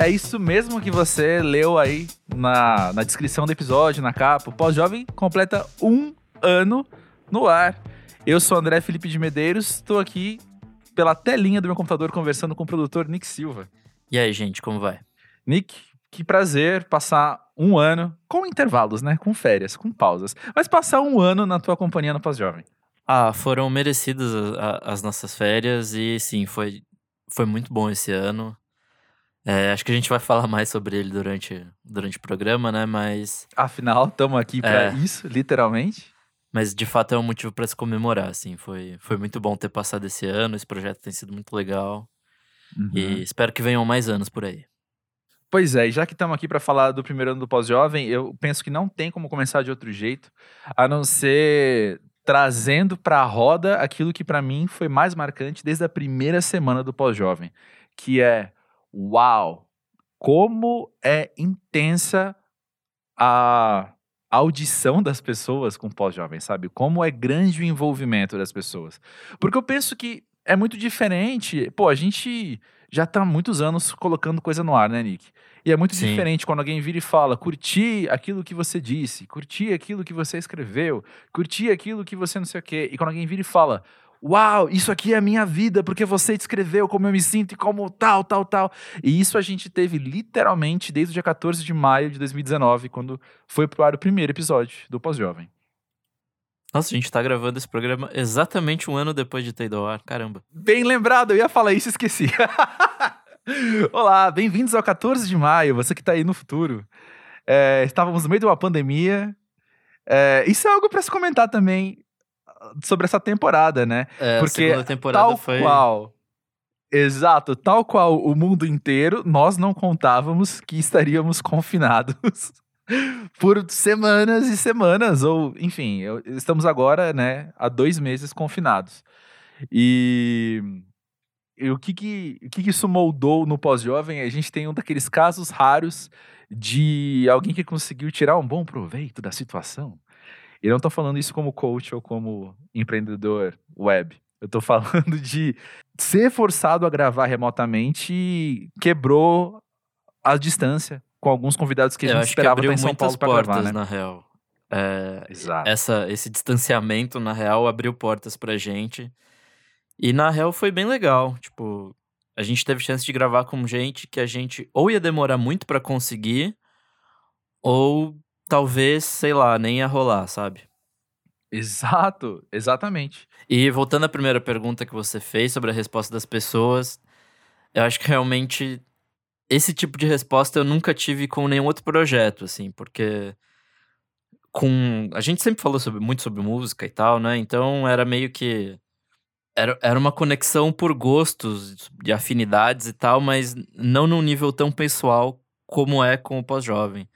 É isso mesmo que você leu aí na, na descrição do episódio, na capa. O Pós-Jovem completa um ano no ar. Eu sou André Felipe de Medeiros, estou aqui pela telinha do meu computador conversando com o produtor Nick Silva. E aí, gente, como vai? Nick, que prazer passar um ano com intervalos, né? Com férias, com pausas. Mas passar um ano na tua companhia no Pós-Jovem. Ah, foram merecidas as nossas férias e sim, foi, foi muito bom esse ano. É, acho que a gente vai falar mais sobre ele durante, durante o programa, né? Mas. Afinal, estamos aqui para é, isso, literalmente. Mas de fato é um motivo para se comemorar, assim. Foi, foi muito bom ter passado esse ano, esse projeto tem sido muito legal. Uhum. E espero que venham mais anos por aí. Pois é, e já que estamos aqui para falar do primeiro ano do pós-jovem, eu penso que não tem como começar de outro jeito, a não ser trazendo para a roda aquilo que para mim foi mais marcante desde a primeira semana do pós-jovem, que é uau, como é intensa a audição das pessoas com pós-jovem, sabe? Como é grande o envolvimento das pessoas. Porque eu penso que é muito diferente. Pô, a gente já tá há muitos anos colocando coisa no ar, né, Nick? E é muito Sim. diferente quando alguém vira e fala: curti aquilo que você disse, curti aquilo que você escreveu, curti aquilo que você não sei o quê. E quando alguém vira e fala: Uau, isso aqui é a minha vida, porque você descreveu como eu me sinto e como tal, tal, tal. E isso a gente teve literalmente desde o dia 14 de maio de 2019, quando foi pro ar o primeiro episódio do Pós-Jovem. Nossa, a gente tá gravando esse programa exatamente um ano depois de ter ido ao ar. Caramba. Bem lembrado, eu ia falar isso e esqueci. Olá, bem-vindos ao 14 de maio, você que tá aí no futuro. É, estávamos no meio de uma pandemia. É, isso é algo para se comentar também sobre essa temporada, né? É, Porque a temporada tal foi... qual Exato, tal qual o mundo inteiro, nós não contávamos que estaríamos confinados por semanas e semanas, ou enfim, estamos agora, né, há dois meses confinados. E, e o, que, que, o que, que isso moldou no pós-jovem? A gente tem um daqueles casos raros de alguém que conseguiu tirar um bom proveito da situação e eu não tô falando isso como coach ou como empreendedor web. Eu tô falando de ser forçado a gravar remotamente quebrou a distância com alguns convidados que a gente esperava estar em São Paulo para gravar, né? na real. É, Exato. Essa, esse distanciamento, na real, abriu portas pra gente. E na real foi bem legal. Tipo, a gente teve chance de gravar com gente que a gente ou ia demorar muito para conseguir, ou talvez, sei lá, nem ia rolar, sabe? Exato, exatamente. E voltando à primeira pergunta que você fez sobre a resposta das pessoas, eu acho que realmente esse tipo de resposta eu nunca tive com nenhum outro projeto, assim, porque com a gente sempre falou sobre, muito sobre música e tal, né? Então era meio que era, era uma conexão por gostos, de afinidades e tal, mas não num nível tão pessoal como é com o pós-jovem.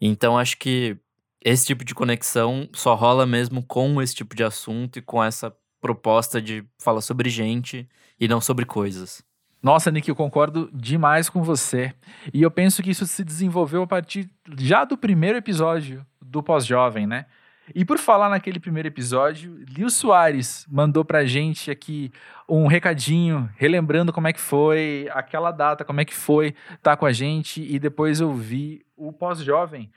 Então acho que esse tipo de conexão só rola mesmo com esse tipo de assunto e com essa proposta de falar sobre gente e não sobre coisas. Nossa, Nick, eu concordo demais com você. E eu penso que isso se desenvolveu a partir já do primeiro episódio do Pós-Jovem, né? E por falar naquele primeiro episódio, Lil Soares mandou pra gente aqui um recadinho, relembrando como é que foi aquela data, como é que foi estar tá com a gente e depois ouvir o Pós-Jovem,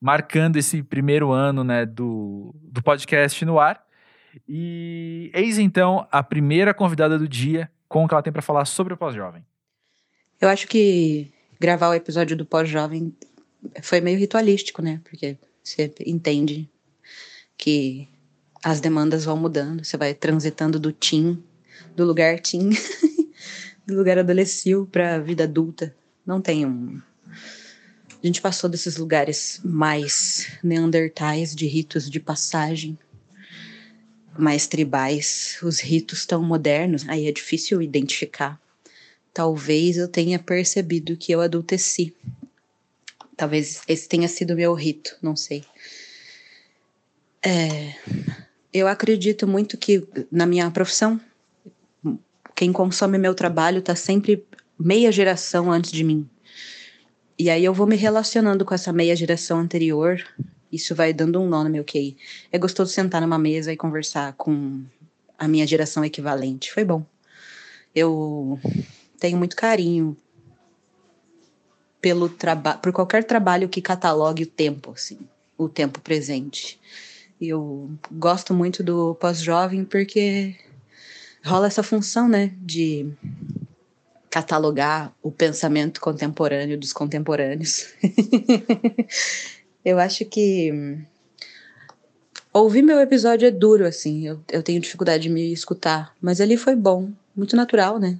marcando esse primeiro ano né, do, do podcast no ar. E eis então a primeira convidada do dia com o que ela tem para falar sobre o Pós-Jovem. Eu acho que gravar o episódio do Pós-Jovem foi meio ritualístico, né? Porque você entende que as demandas vão mudando, você vai transitando do teen, do lugar teen, do lugar adolescente para vida adulta. Não tem um. A gente passou desses lugares mais neandertais, de ritos de passagem, mais tribais. Os ritos tão modernos, aí é difícil identificar. Talvez eu tenha percebido que eu adulteci. Talvez esse tenha sido meu rito, não sei. É, eu acredito muito que na minha profissão, quem consome meu trabalho está sempre meia geração antes de mim. E aí eu vou me relacionando com essa meia geração anterior. Isso vai dando um nó no meu QI. É gostoso sentar numa mesa e conversar com a minha geração equivalente. Foi bom. Eu tenho muito carinho pelo trabalho, por qualquer trabalho que catalogue o tempo, assim, o tempo presente. Eu gosto muito do pós-jovem porque rola essa função, né, de catalogar o pensamento contemporâneo dos contemporâneos. eu acho que ouvir meu episódio é duro, assim, eu, eu tenho dificuldade de me escutar, mas ali foi bom, muito natural, né?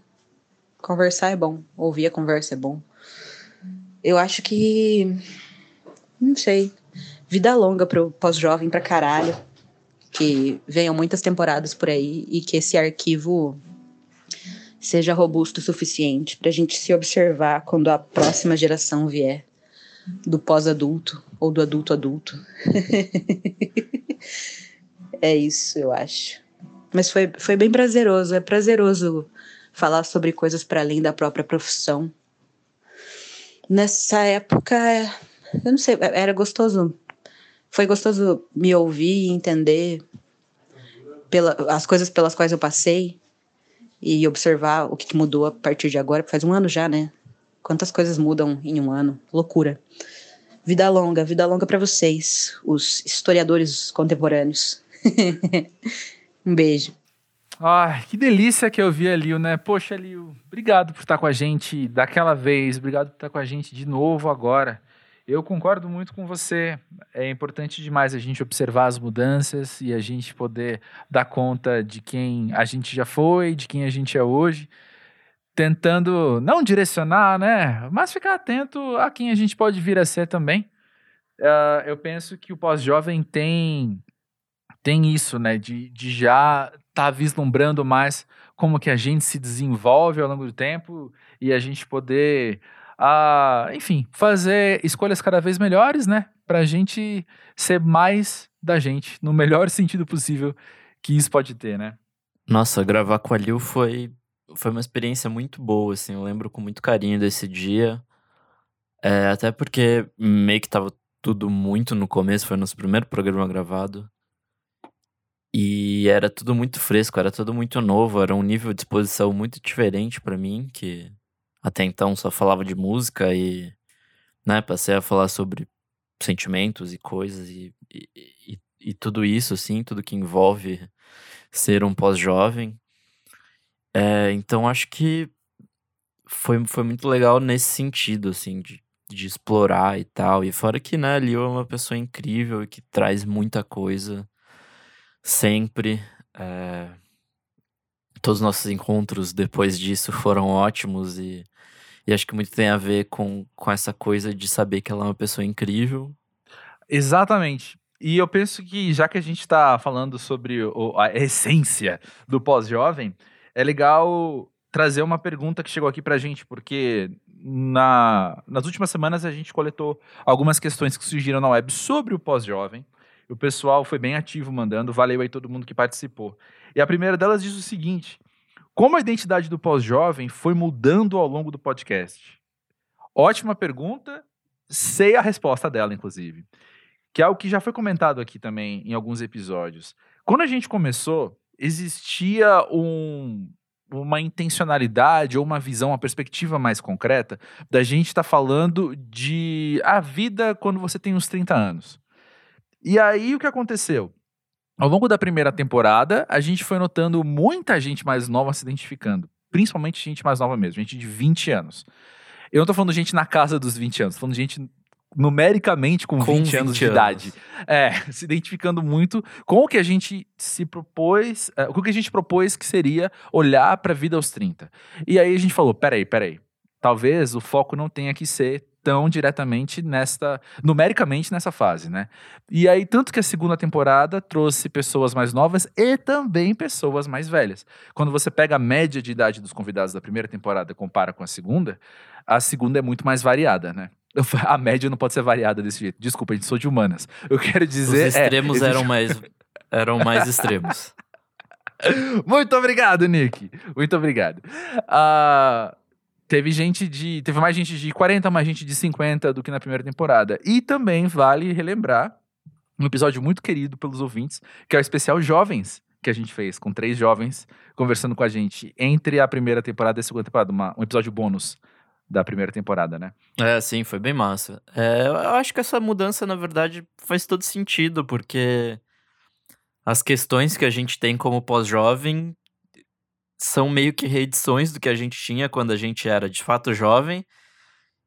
Conversar é bom, ouvir a conversa é bom. Eu acho que. Não sei. Vida longa pro pós-jovem pra caralho. Que venham muitas temporadas por aí e que esse arquivo seja robusto o suficiente pra gente se observar quando a próxima geração vier do pós-adulto ou do adulto adulto. é isso, eu acho. Mas foi, foi bem prazeroso. É prazeroso falar sobre coisas para além da própria profissão. Nessa época, eu não sei, era gostoso. Foi gostoso me ouvir e entender pela, as coisas pelas quais eu passei e observar o que mudou a partir de agora. Faz um ano já, né? Quantas coisas mudam em um ano? Loucura. Vida longa, vida longa para vocês, os historiadores contemporâneos. um beijo. Ai, que delícia que eu vi a Lil, né? Poxa, Lil, obrigado por estar com a gente daquela vez, obrigado por estar com a gente de novo agora. Eu concordo muito com você. É importante demais a gente observar as mudanças e a gente poder dar conta de quem a gente já foi, de quem a gente é hoje, tentando não direcionar, né? Mas ficar atento a quem a gente pode vir a ser também. Uh, eu penso que o pós-jovem tem tem isso, né? De, de já tá vislumbrando mais como que a gente se desenvolve ao longo do tempo e a gente poder, ah, enfim, fazer escolhas cada vez melhores, né? Pra gente ser mais da gente, no melhor sentido possível que isso pode ter, né? Nossa, gravar com a Lil foi, foi uma experiência muito boa, assim, eu lembro com muito carinho desse dia. É, até porque meio que tava tudo muito no começo, foi nosso primeiro programa gravado. E era tudo muito fresco, era tudo muito novo, era um nível de exposição muito diferente para mim, que até então só falava de música e, né, passei a falar sobre sentimentos e coisas e, e, e, e tudo isso, assim, tudo que envolve ser um pós-jovem. É, então acho que foi, foi muito legal nesse sentido, assim, de, de explorar e tal. E fora que, né, a Leo é uma pessoa incrível e que traz muita coisa sempre. É... Todos os nossos encontros depois disso foram ótimos e, e acho que muito tem a ver com, com essa coisa de saber que ela é uma pessoa incrível. Exatamente. E eu penso que, já que a gente está falando sobre o, a essência do pós-jovem, é legal trazer uma pergunta que chegou aqui para a gente, porque na, nas últimas semanas a gente coletou algumas questões que surgiram na web sobre o pós-jovem. O pessoal foi bem ativo mandando, valeu aí todo mundo que participou. E a primeira delas diz o seguinte: Como a identidade do pós-jovem foi mudando ao longo do podcast? Ótima pergunta, sei a resposta dela, inclusive. Que é o que já foi comentado aqui também em alguns episódios. Quando a gente começou, existia um, uma intencionalidade ou uma visão, uma perspectiva mais concreta da gente estar tá falando de a vida quando você tem uns 30 anos. E aí o que aconteceu? Ao longo da primeira temporada, a gente foi notando muita gente mais nova se identificando. Principalmente gente mais nova mesmo, gente de 20 anos. Eu não tô falando gente na casa dos 20 anos, tô falando gente numericamente com, com 20, 20 anos de idade. É, se identificando muito com o que a gente se propôs, é, com o que a gente propôs que seria olhar para a vida aos 30. E aí a gente falou, peraí, peraí, talvez o foco não tenha que ser tão diretamente nesta, numericamente nessa fase, né? E aí, tanto que a segunda temporada trouxe pessoas mais novas e também pessoas mais velhas. Quando você pega a média de idade dos convidados da primeira temporada e compara com a segunda, a segunda é muito mais variada, né? A média não pode ser variada desse jeito. Desculpa, a gente sou de humanas. Eu quero dizer. Os é, extremos é, eram mais eram mais extremos. Muito obrigado, Nick. Muito obrigado. Uh, teve gente de. Teve mais gente de 40, mais gente de 50 do que na primeira temporada. E também vale relembrar um episódio muito querido pelos ouvintes, que é o especial Jovens, que a gente fez, com três jovens conversando com a gente entre a primeira temporada e a segunda temporada, uma, um episódio bônus. da primeira temporada, né? É, sim, foi bem massa. É, eu acho que essa mudança, na verdade, faz todo sentido, porque as questões que a gente tem como pós-jovem são meio que reedições do que a gente tinha quando a gente era de fato jovem.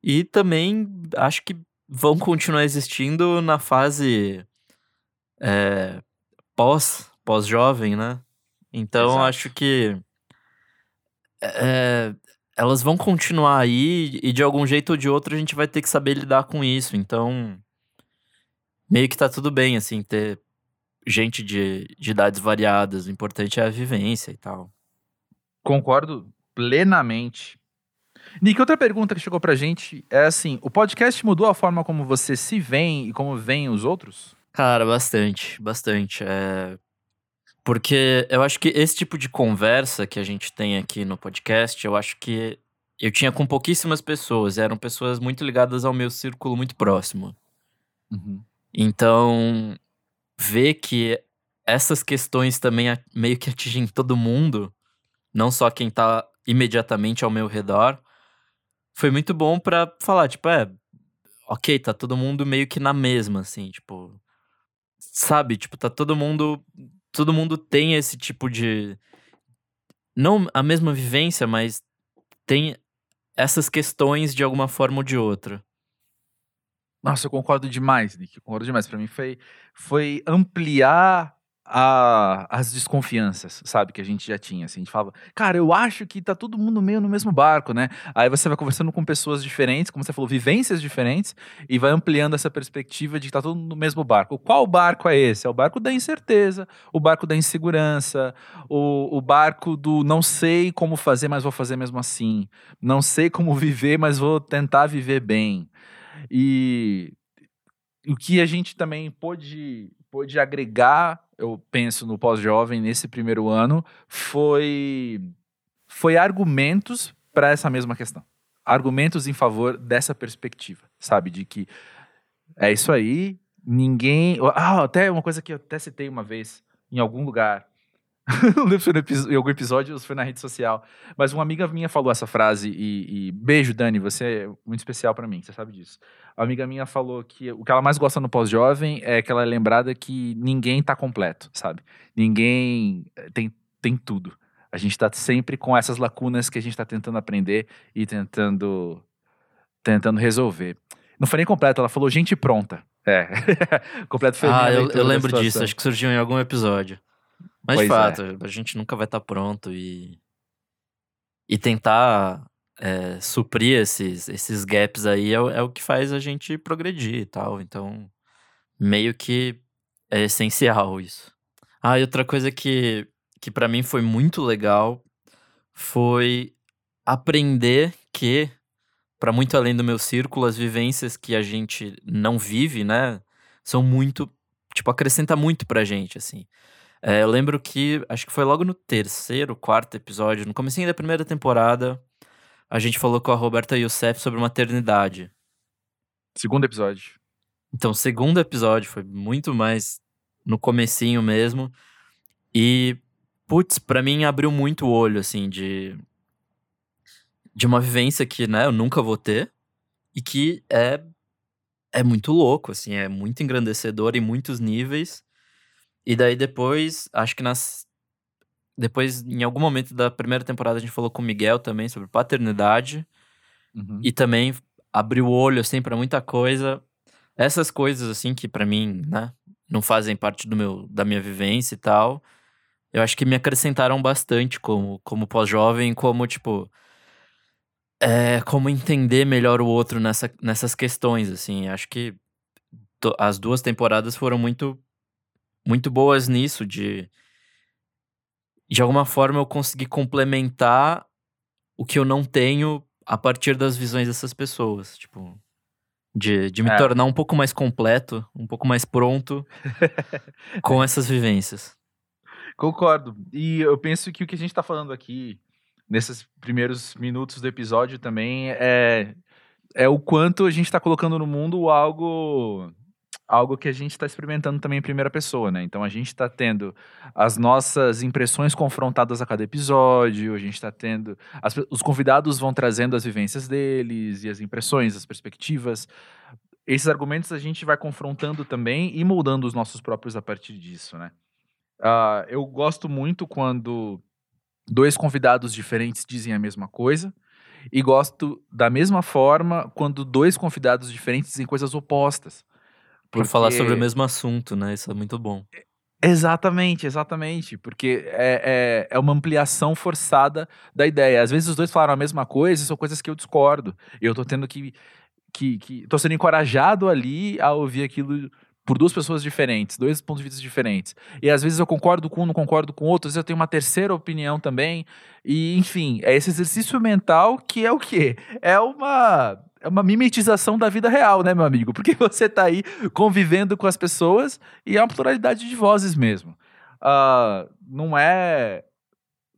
E também acho que vão continuar existindo na fase é, pós, pós-jovem, né? Então Exato. acho que é, elas vão continuar aí e de algum jeito ou de outro a gente vai ter que saber lidar com isso. Então, meio que tá tudo bem, assim, ter gente de, de idades variadas. O importante é a vivência e tal. Concordo plenamente. Nick, outra pergunta que chegou pra gente é assim: o podcast mudou a forma como você se vê e como veem os outros? Cara, bastante, bastante. É... Porque eu acho que esse tipo de conversa que a gente tem aqui no podcast, eu acho que eu tinha com pouquíssimas pessoas, eram pessoas muito ligadas ao meu círculo muito próximo. Uhum. Então, ver que essas questões também meio que atingem todo mundo, não só quem tá imediatamente ao meu redor, foi muito bom pra falar, tipo, é, ok, tá todo mundo meio que na mesma, assim, tipo, sabe, tipo, tá todo mundo, todo mundo tem esse tipo de, não a mesma vivência, mas tem essas questões de alguma forma ou de outra. Nossa, eu concordo demais, Nick. Eu concordo demais. Pra mim foi, foi ampliar a- as desconfianças, sabe? Que a gente já tinha. Assim, a gente falava, cara, eu acho que tá todo mundo meio no mesmo barco, né? Aí você vai conversando com pessoas diferentes, como você falou, vivências diferentes, e vai ampliando essa perspectiva de que tá todo mundo no mesmo barco. Qual barco é esse? É o barco da incerteza, o barco da insegurança, o, o barco do não sei como fazer, mas vou fazer mesmo assim. Não sei como viver, mas vou tentar viver bem. E o que a gente também pôde, pôde agregar, eu penso, no pós-jovem nesse primeiro ano, foi, foi argumentos para essa mesma questão. Argumentos em favor dessa perspectiva, sabe? De que é isso aí, ninguém. Ah, até uma coisa que eu até citei uma vez, em algum lugar. Não lembro se foi em algum episódio ou se foi na rede social. Mas uma amiga minha falou essa frase e, e beijo, Dani, você é muito especial pra mim, você sabe disso. A amiga minha falou que o que ela mais gosta no pós-jovem é que ela é lembrada que ninguém tá completo, sabe? Ninguém eh, tem, tem tudo. A gente tá sempre com essas lacunas que a gente tá tentando aprender e tentando tentando resolver. Não foi nem completo, ela falou gente pronta. É. completo minha Ah, eu, eu lembro disso, acho que surgiu em algum episódio. Mas Pois de é. fato, a gente nunca vai estar pronto e. E tentar é, suprir esses, esses gaps aí é, o- é o que faz a gente progredir e tal. Então, meio que é essencial isso. Ah, e outra coisa que, que para mim foi muito legal foi aprender que, para muito além do meu círculo, as vivências que a gente não vive, né, são muito, tipo, acrescenta muito pra gente, assim. É, eu lembro que, acho que foi logo no terceiro, quarto episódio, no comecinho da primeira temporada, a gente falou com a Roberta Youssef sobre maternidade. Segundo episódio. Então, segundo episódio foi muito mais no comecinho mesmo. E, putz, pra mim abriu muito o olho, assim, de... De uma vivência que, né, eu nunca vou ter. E que é... É muito louco, assim, é muito engrandecedor em muitos níveis. E daí depois, acho que nas... Depois, em algum momento da primeira temporada, a gente falou com o Miguel também sobre paternidade. Uhum. E também abriu o olho, assim, pra muita coisa. Essas coisas, assim, que pra mim, né, não fazem parte do meu, da minha vivência e tal, eu acho que me acrescentaram bastante como, como pós-jovem, como, tipo, é, como entender melhor o outro nessa, nessas questões, assim. Acho que to- as duas temporadas foram muito, muito boas nisso, de... De alguma forma eu consegui complementar o que eu não tenho a partir das visões dessas pessoas, tipo, de, de me É. tornar um pouco mais completo, um pouco mais pronto com essas vivências. Concordo. E eu penso que o que a gente tá falando aqui, nesses primeiros minutos do episódio também, é, é o quanto a gente tá colocando no mundo algo algo que a gente está experimentando também em primeira pessoa, né? Então a gente está tendo as nossas impressões confrontadas a cada episódio, a gente está tendo. As, os convidados vão trazendo as vivências deles e as impressões, as perspectivas. Esses argumentos a gente vai confrontando também e moldando os nossos próprios a partir disso, né? Uh, eu gosto muito quando dois convidados diferentes dizem a mesma coisa. E gosto da mesma forma quando dois convidados diferentes dizem coisas opostas. Por falar sobre o mesmo assunto, né? Isso é muito bom. Exatamente, exatamente. Porque é, é, é, uma ampliação forçada da ideia. Às vezes os dois falaram a mesma coisa e são coisas que eu discordo. E eu tô tendo que. que, que tô sendo encorajado ali a ouvir aquilo por duas pessoas diferentes, dois pontos de vista diferentes. E às vezes eu concordo com um, não concordo com outro, às vezes eu tenho uma terceira opinião também. E, enfim, é esse exercício mental que é o quê? É uma é uma mimetização da vida real, né, meu amigo? Porque você está aí convivendo com as pessoas e é uma pluralidade de vozes mesmo. Uh, não é.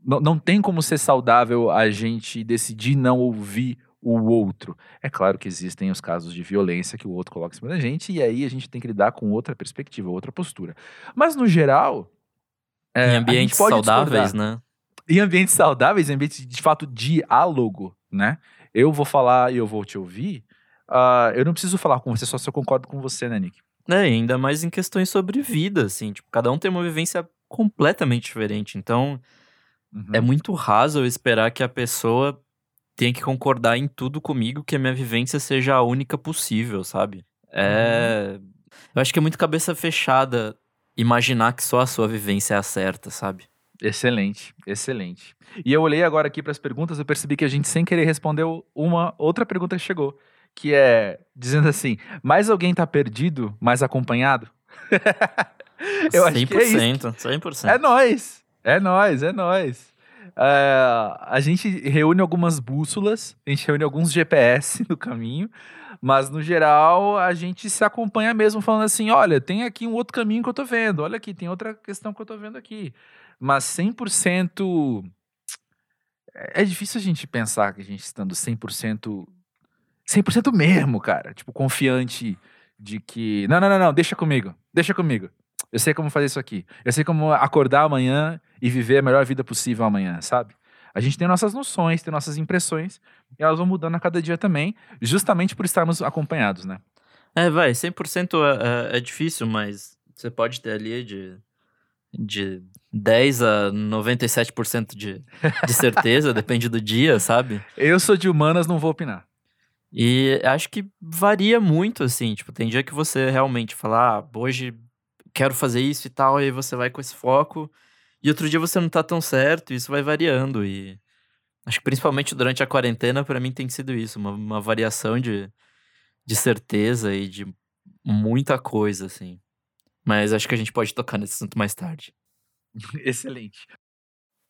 Não, não tem como ser saudável a gente decidir não ouvir o outro. É claro que existem os casos de violência que o outro coloca em cima da gente, e aí a gente tem que lidar com outra perspectiva, outra postura. Mas, no geral. É, em ambientes saudáveis, discordar. né? Em ambientes saudáveis, em ambientes de fato diálogo, né? Eu vou falar e eu vou te ouvir, uh, eu não preciso falar com você só se eu concordo com você, né, Nick? É, ainda mais em questões sobre vida, assim, tipo, cada um tem uma vivência completamente diferente, então uhum. é muito raso eu esperar que a pessoa tenha que concordar em tudo comigo, que a minha vivência seja a única possível, sabe? É... Uhum. Eu acho que é muito cabeça fechada imaginar que só a sua vivência é a certa, sabe? Excelente, excelente. E eu olhei agora aqui para as perguntas, eu percebi que a gente sem querer respondeu uma outra pergunta que chegou, que é dizendo assim: mais alguém tá perdido, mais acompanhado? eu 100%, acho que é isso. 100%. É nós, é nós, é nós. Uh, a gente reúne algumas bússolas, a gente reúne alguns GPS no caminho, mas no geral a gente se acompanha mesmo falando assim: olha, tem aqui um outro caminho que eu tô vendo, olha aqui, tem outra questão que eu tô vendo aqui mas 100%. É, é difícil a gente pensar que a gente estando 100%. 100% mesmo, cara. Tipo, confiante de que. Não, não, não, não, deixa comigo. Deixa comigo. Eu sei como fazer isso aqui. Eu sei como acordar amanhã e viver a melhor vida possível amanhã, sabe? A gente tem nossas noções, tem nossas impressões, e elas vão mudando a cada dia também, justamente por estarmos acompanhados, né? É, vai, 100% é, é, é difícil, mas você pode ter ali de de 10 a 97% de, de certeza, depende do dia, sabe? Eu sou de humanas, não vou opinar. E acho que varia muito, assim. Tipo, tem dia que você realmente fala, ah, hoje quero fazer isso e tal, e aí você vai com esse foco. E outro dia você não tá tão certo, e isso vai variando. E acho que principalmente durante a quarentena, para mim tem sido isso, uma, uma variação de, de certeza e de muita coisa, assim. Mas acho que a gente pode tocar nesse assunto mais tarde. Excelente.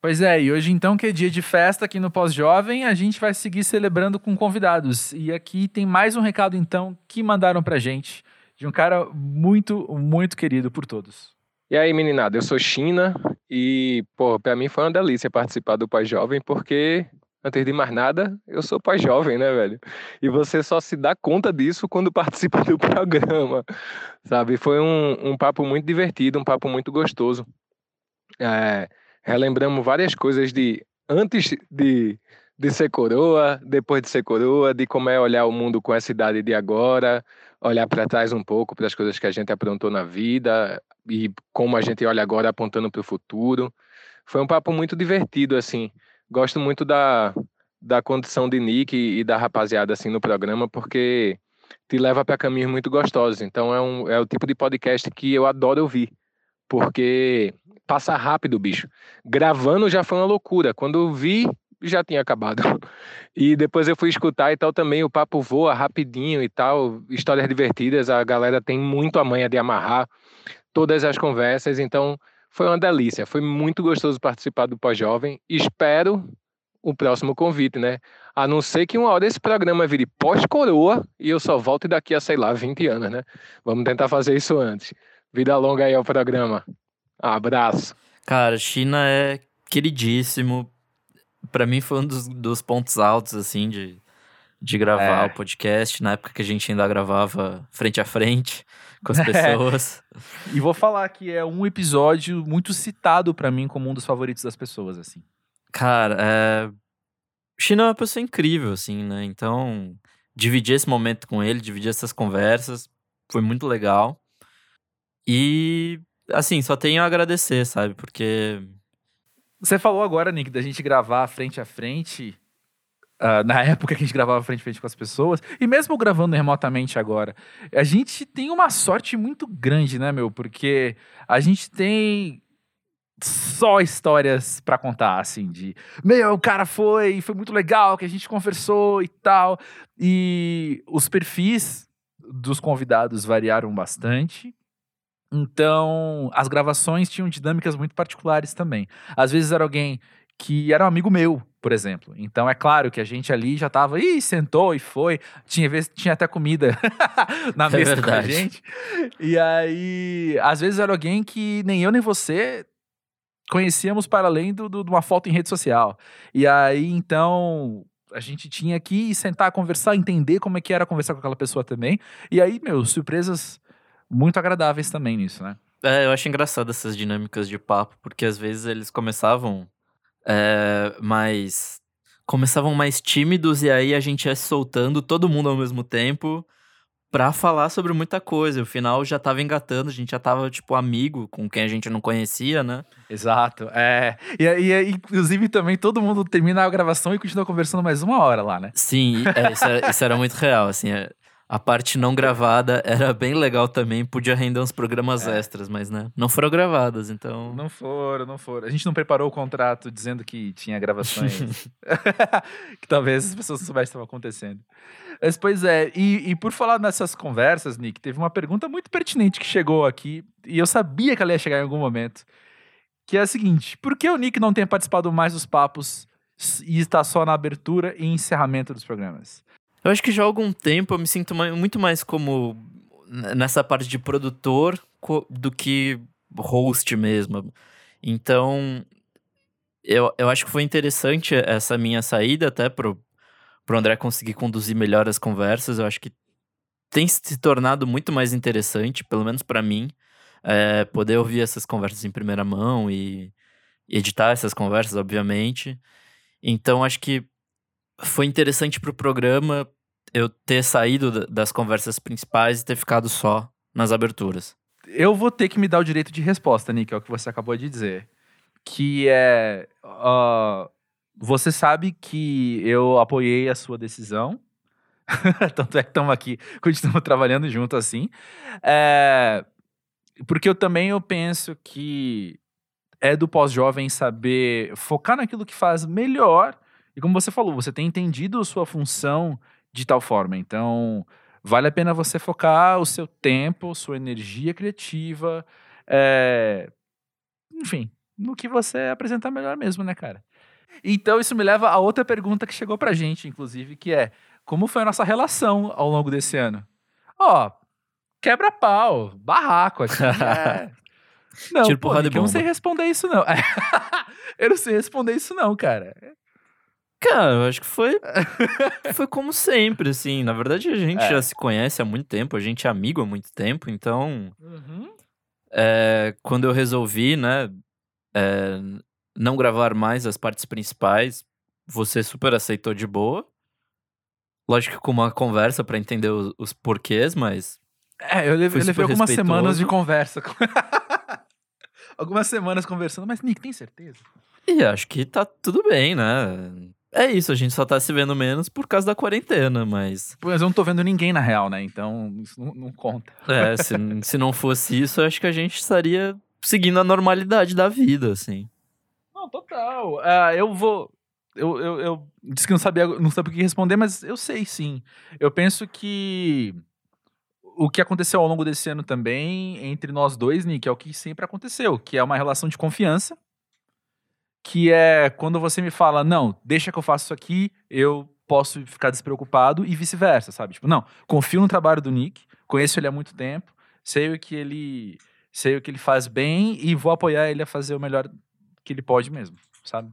Pois é, e hoje então, que é dia de festa aqui no Pós-Jovem, a gente vai seguir celebrando com convidados. E aqui tem mais um recado então que mandaram pra gente, de um cara muito, muito querido por todos. E aí, meninada, eu sou China e, pô, pra mim foi uma delícia participar do Pós-Jovem, porque antes de mais nada, eu sou pai jovem, né, velho? E você só se dá conta disso quando participa do programa, sabe? Foi um, um papo muito divertido, um papo muito gostoso. É, relembramos várias coisas de antes de, de ser coroa, depois de ser coroa, de como é olhar o mundo com essa idade de agora, olhar para trás um pouco para as coisas que a gente aprontou na vida e como a gente olha agora apontando para o futuro. Foi um papo muito divertido, assim gosto muito da, da condição de Nick e da rapaziada assim no programa, porque te leva para caminhos muito gostosos. Então é, um, é o tipo de podcast que eu adoro ouvir, porque passa rápido, bicho. Gravando já foi uma loucura. Quando eu vi, já tinha acabado. E depois eu fui escutar e tal também, o papo voa rapidinho e tal, histórias divertidas, a galera tem muito a manha de amarrar todas as conversas, então foi uma delícia, foi muito gostoso participar do Pós-Jovem. Espero o próximo convite, né? A não ser que uma hora esse programa vire pós-coroa e eu só volte daqui a, sei lá, 20 anos, né? Vamos tentar fazer isso antes. Vida longa aí ao programa. Abraço. Cara, China é queridíssimo. Para mim foi um dos, dos, pontos altos, assim, de, de gravar é. o podcast. Na época que a gente ainda gravava frente a frente com as pessoas. E vou falar que é um episódio muito citado pra mim como um dos favoritos das pessoas, assim. Cara, é... o Chino é uma pessoa incrível, assim, né? Então, dividir esse momento com ele, dividir essas conversas, foi muito legal. E, assim, só tenho a agradecer, sabe? Porque Você falou agora, Nick, da gente gravar frente a frente. Ah, na época que a gente gravava frente a frente com as pessoas, e mesmo gravando remotamente agora, a gente tem uma sorte muito grande, né, meu? Porque a gente tem só histórias pra contar, assim, de meu, o cara foi, foi muito legal, que a gente conversou e tal. E os perfis dos convidados variaram bastante. Então, as gravações tinham dinâmicas muito particulares também. Às vezes era alguém que era um amigo meu, por exemplo. Então, é claro que a gente ali já tava, ih, sentou e foi. Tinha vez tinha até comida na É mesa com a gente. E aí, às vezes era alguém que nem eu nem você conhecíamos para além do, do- de uma foto em rede social. E aí, então, a gente tinha que sentar, conversar, entender como é que era conversar com aquela pessoa também. E aí, meu, surpresas muito agradáveis também nisso, né? É, eu acho engraçado essas dinâmicas de papo, porque às vezes eles começavam é, mais. Começavam mais tímidos e aí a gente ia soltando todo mundo ao mesmo tempo pra falar sobre muita coisa. O final já tava engatando, a gente já tava, tipo, amigo com quem a gente não conhecia, né? Exato. É. E, e, inclusive, também todo mundo termina a gravação e continua conversando mais uma hora lá, né? Sim, é, isso, era, isso era muito real, assim. é, a parte não gravada era bem legal também, podia render uns programas É. extras, mas né, não foram gravadas, então. Não foram, não foram. A gente não preparou o contrato dizendo que tinha gravações. que talvez as pessoas não soubessem o que estava acontecendo. Mas, pois é, e, e por falar nessas conversas, Nick, teve uma pergunta muito pertinente que chegou aqui, e eu sabia que ela ia chegar em algum momento. Que é a seguinte: por que o Nick não tem participado mais dos papos e está só na abertura e encerramento dos programas? Eu acho que já há algum tempo eu me sinto muito mais como nessa parte de produtor do que host mesmo. Então, eu, eu acho que foi interessante essa minha saída até pro, pro André conseguir conduzir melhor as conversas. Eu acho que tem se tornado muito mais interessante, pelo menos pra mim, é, poder ouvir essas conversas em primeira mão e editar essas conversas, obviamente. Então, acho que foi interessante pro programa eu ter saído da- das conversas principais e ter ficado só nas aberturas. Eu vou ter que me dar o direito de resposta, Nick, é o que você acabou de dizer. Que é. ah, você sabe que eu apoiei a sua decisão. Tanto é que estamos aqui, continuamos trabalhando junto assim. É, porque eu também eu penso que é do pós-jovem saber focar naquilo que faz melhor. E como você falou, você tem entendido sua função de tal forma. Então, vale a pena você focar o seu tempo, sua energia criativa, é, enfim, no que você apresentar melhor mesmo, né, cara? Então, isso me leva a outra pergunta que chegou pra gente, inclusive, que é: como foi a nossa relação ao longo desse ano? Ó, quebra-pau, barraco aqui. é. Não, Tiro, pô, eu não sei responder isso, não. eu não sei responder isso, não, cara. Cara, eu acho que foi, foi como sempre, assim. Na verdade, a gente É. já se conhece há muito tempo, a gente é amigo há muito tempo, então. Uhum. é, quando eu resolvi, né, é, não gravar mais as partes principais, você super aceitou de boa. Lógico que com uma conversa pra entender os, os porquês, mas É, eu levei, eu levei algumas semanas de conversa. com- algumas semanas conversando, mas Nick, tem certeza? E acho que tá tudo bem, né? É isso, a gente só tá se vendo menos por causa da quarentena, mas. Pois eu não tô vendo ninguém na real, né? Então isso não, não conta. É, se, se não fosse isso, eu acho que a gente estaria seguindo a normalidade da vida, assim. Não, total. Ah, eu vou. Eu, eu, eu disse que não sabia, não sabia o que responder, mas eu sei sim. Eu penso que o que aconteceu ao longo desse ano também, entre nós dois, Nick, é o que sempre aconteceu, que é uma relação de confiança. Que é quando você me fala, não, deixa que eu faço isso aqui, eu posso ficar despreocupado e vice-versa, sabe? Tipo, não, confio no trabalho do Nick, conheço ele há muito tempo, sei o que ele, sei o que ele faz bem e vou apoiar ele a fazer o melhor que ele pode mesmo, sabe?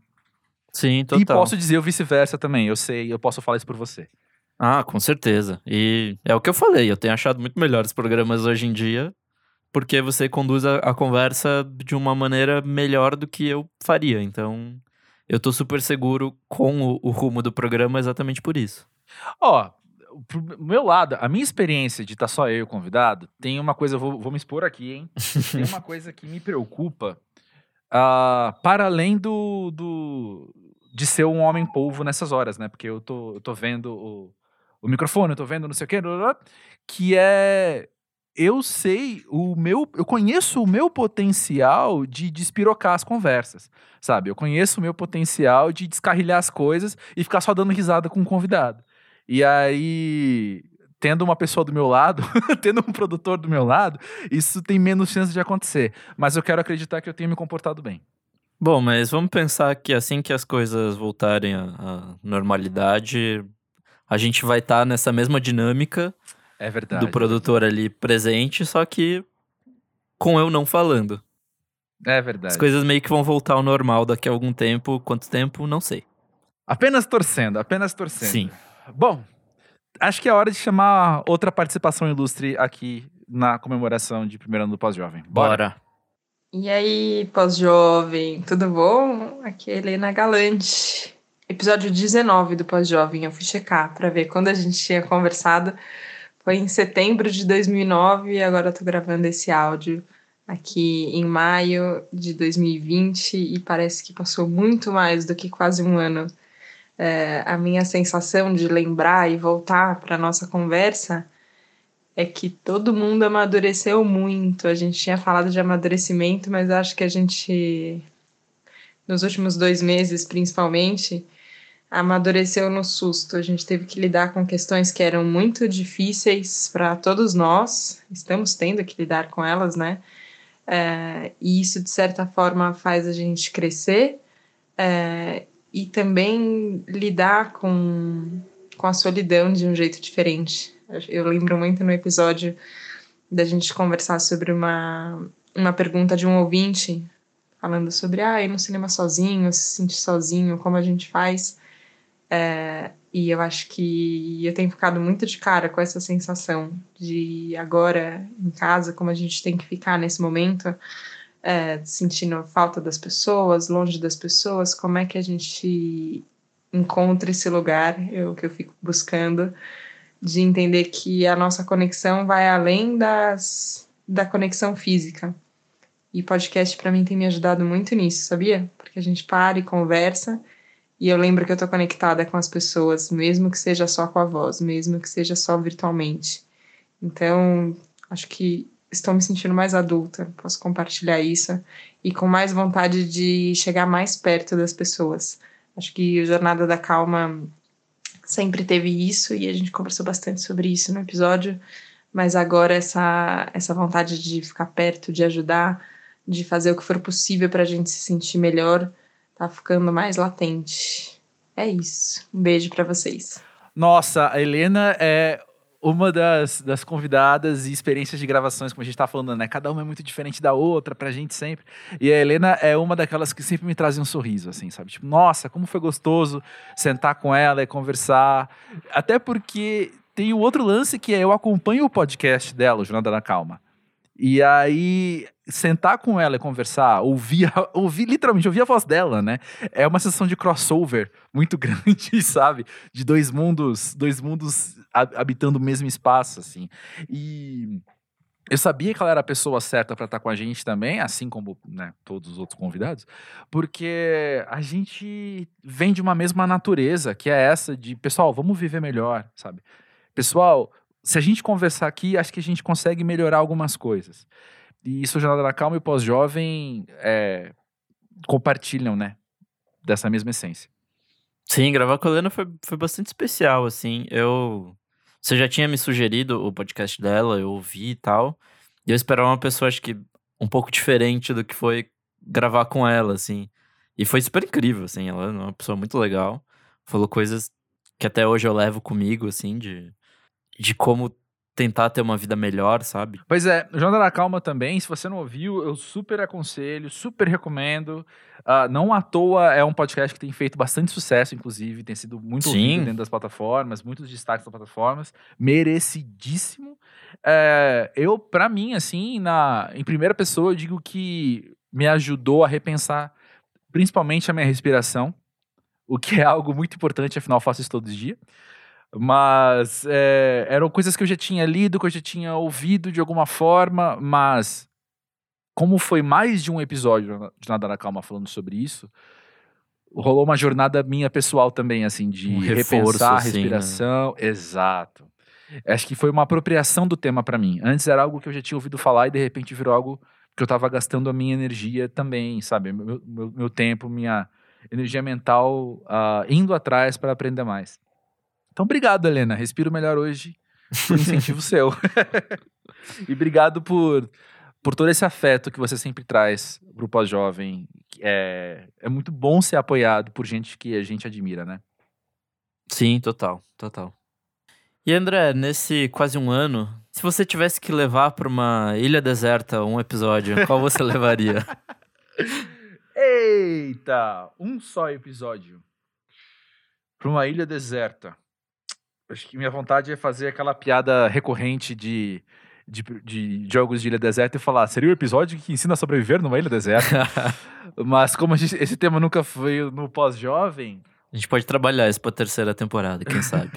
Sim, total. E posso dizer o vice-versa também, eu sei, eu posso falar isso por você. Ah, com certeza. E é o que eu falei, eu tenho achado muito melhores programas hoje em dia, porque você conduz a, a conversa de uma maneira melhor do que eu faria. Então, eu tô super seguro com o, o rumo do programa exatamente por isso. Ó, pro meu lado, a minha experiência de estar só eu e o convidado, tem uma coisa, eu vou, vou me expor aqui, hein? tem uma coisa que me preocupa, ah, para além do, do de ser um homem polvo nessas horas, né? Porque eu tô, eu tô vendo o, o microfone, eu tô vendo não sei o quê, que é eu sei o meu, eu conheço o meu potencial de despirocar as conversas, sabe? Eu conheço o meu potencial de descarrilhar as coisas e ficar só dando risada com o convidado. E aí, tendo uma pessoa do meu lado, tendo um produtor do meu lado, isso tem menos chance de acontecer. Mas eu quero acreditar que eu tenho me comportado bem. Bom, mas vamos pensar que assim que as coisas voltarem à, à normalidade, a gente vai estar nessa mesma dinâmica É verdade. do produtor ali presente, só que com eu não falando. É verdade. As coisas meio que vão voltar ao normal daqui a algum tempo. Quanto tempo, não sei. Apenas torcendo, apenas torcendo. Sim. Bom, acho que é hora de chamar outra participação ilustre aqui na comemoração de primeiro ano do pós-jovem. Bora. E aí, pós-jovem, tudo bom? Aqui é Helena Galante. Episódio 19 do pós-jovem, eu fui checar para ver quando a gente tinha conversado. Foi em setembro de 2009 e agora tô gravando esse áudio aqui em maio de 2020 e parece que passou muito mais do que quase um ano. É, a minha sensação de lembrar e voltar para nossa conversa é que todo mundo amadureceu muito. A gente tinha falado de amadurecimento, mas acho que a gente, nos últimos dois meses principalmente, amadureceu no susto. A gente teve que lidar com questões que eram muito difíceis para todos nós, estamos tendo que lidar com elas, né? É, e isso, de certa forma, faz a gente crescer é, e também lidar com, com a solidão de um jeito diferente. Eu lembro muito no episódio da gente conversar sobre uma, uma pergunta de um ouvinte falando sobre ah, ir no cinema sozinho, se sentir sozinho, como a gente faz. É, e eu acho que eu tenho ficado muito de cara com essa sensação de agora em casa, como a gente tem que ficar nesse momento, é, sentindo falta das pessoas, longe das pessoas, como é que a gente encontra esse lugar, eu que eu fico buscando de entender que a nossa conexão vai além das, da conexão física. E podcast para mim tem me ajudado muito nisso, sabia? Porque a gente para e conversa e eu lembro que eu tô conectada com as pessoas, mesmo que seja só com a voz, mesmo que seja só virtualmente. Então, acho que estou me sentindo mais adulta, posso compartilhar isso e com mais vontade de chegar mais perto das pessoas. Acho que o Jornada da Calma sempre teve isso e a gente conversou bastante sobre isso no episódio, mas agora essa, essa vontade de ficar perto, de ajudar, de fazer o que for possível para a gente se sentir melhor, tá ficando mais latente. É isso. Um beijo para vocês. Nossa, a Helena é uma das, das convidadas e experiências de gravações, como a gente tá falando, né? Cada uma é muito diferente da outra, pra gente sempre. E a Helena é uma daquelas que sempre me trazem um sorriso, assim, sabe? Tipo, nossa, como foi gostoso sentar com ela e conversar. Até porque tem o outro lance que é eu acompanho o podcast dela, o Jornada da Calma. E aí, sentar com ela e conversar, ouvir, ouvir literalmente, ouvir a voz dela, né? É uma sessão de crossover muito grande, sabe? De dois mundos, dois mundos habitando o mesmo espaço, assim. E eu sabia que ela era a pessoa certa para estar com a gente também, assim como né, todos os outros convidados, porque a gente vem de uma mesma natureza, que é essa de, pessoal, vamos viver melhor, sabe? Pessoal, se a gente conversar aqui, acho que a gente consegue melhorar algumas coisas. E isso, Jornada da Calma e Pós-Jovem é, compartilham, né? Dessa mesma essência. Sim, gravar com a Helena foi, foi bastante especial, assim. Eu. Você já tinha me sugerido o podcast dela, eu ouvi e tal. E eu esperava uma pessoa, acho que, um pouco diferente do que foi gravar com ela, assim. E foi super incrível, assim. Ela é uma pessoa muito legal. Falou coisas que até hoje eu levo comigo, assim, de, de como tentar ter uma vida melhor, sabe? Pois é, Jornada da Calma também, se você não ouviu, eu super aconselho, super recomendo. Uh, não à toa é um podcast que tem feito bastante sucesso, inclusive, tem sido muito Sim. ouvido dentro das plataformas, muitos destaques das plataformas, merecidíssimo. É, eu, pra mim, assim, na, em primeira pessoa, eu digo que me ajudou a repensar principalmente a minha respiração, o que é algo muito importante, afinal, eu faço isso todos os dias. Mas é, eram coisas que eu já tinha lido, que eu já tinha ouvido de alguma forma, mas como foi mais de um episódio de Nada na Calma falando sobre isso, rolou uma jornada minha pessoal também, assim, de Um reforço, repensar a assim, né? respiração. Exato. Acho que foi uma apropriação do tema pra mim. Antes era algo que eu já tinha ouvido falar e de repente virou algo que eu tava gastando a minha energia também, sabe? Meu, meu, meu tempo, minha energia mental ah, indo atrás para aprender mais. Então, obrigado, Helena. Respiro melhor hoje por incentivo seu. e obrigado por, por todo esse afeto que você sempre traz pro pós-jovem. É, é muito bom ser apoiado por gente que a gente admira, né? Sim, total, total. E André, nesse quase um ano, se você tivesse que levar pra uma ilha deserta um episódio, qual você levaria? Eita! Um só episódio. Pra uma ilha deserta. Acho que minha vontade é fazer aquela piada recorrente de, de, de jogos de ilha deserta e falar: seria o episódio que ensina a sobreviver numa ilha deserta. Mas como gente- esse tema nunca foi no pós-jovem. A gente pode trabalhar isso pra terceira temporada, quem sabe?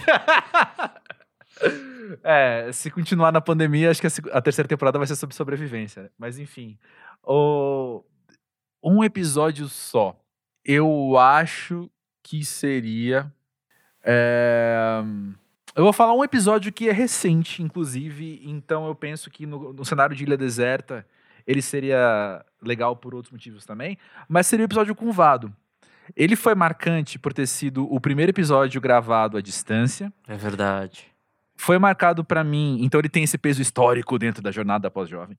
é, se continuar na pandemia, acho que a, terceira temporada vai ser sobre sobrevivência. Mas enfim. O, um episódio só. Eu acho que seria. é, eu vou falar um episódio que é recente, inclusive, então eu penso que no, no cenário de Ilha Deserta ele seria legal por outros motivos também, mas seria o episódio com o Vado. Ele foi marcante por ter sido o primeiro episódio gravado à distância, É verdade. foi marcado pra mim, então ele tem esse peso histórico dentro da jornada pós-jovem.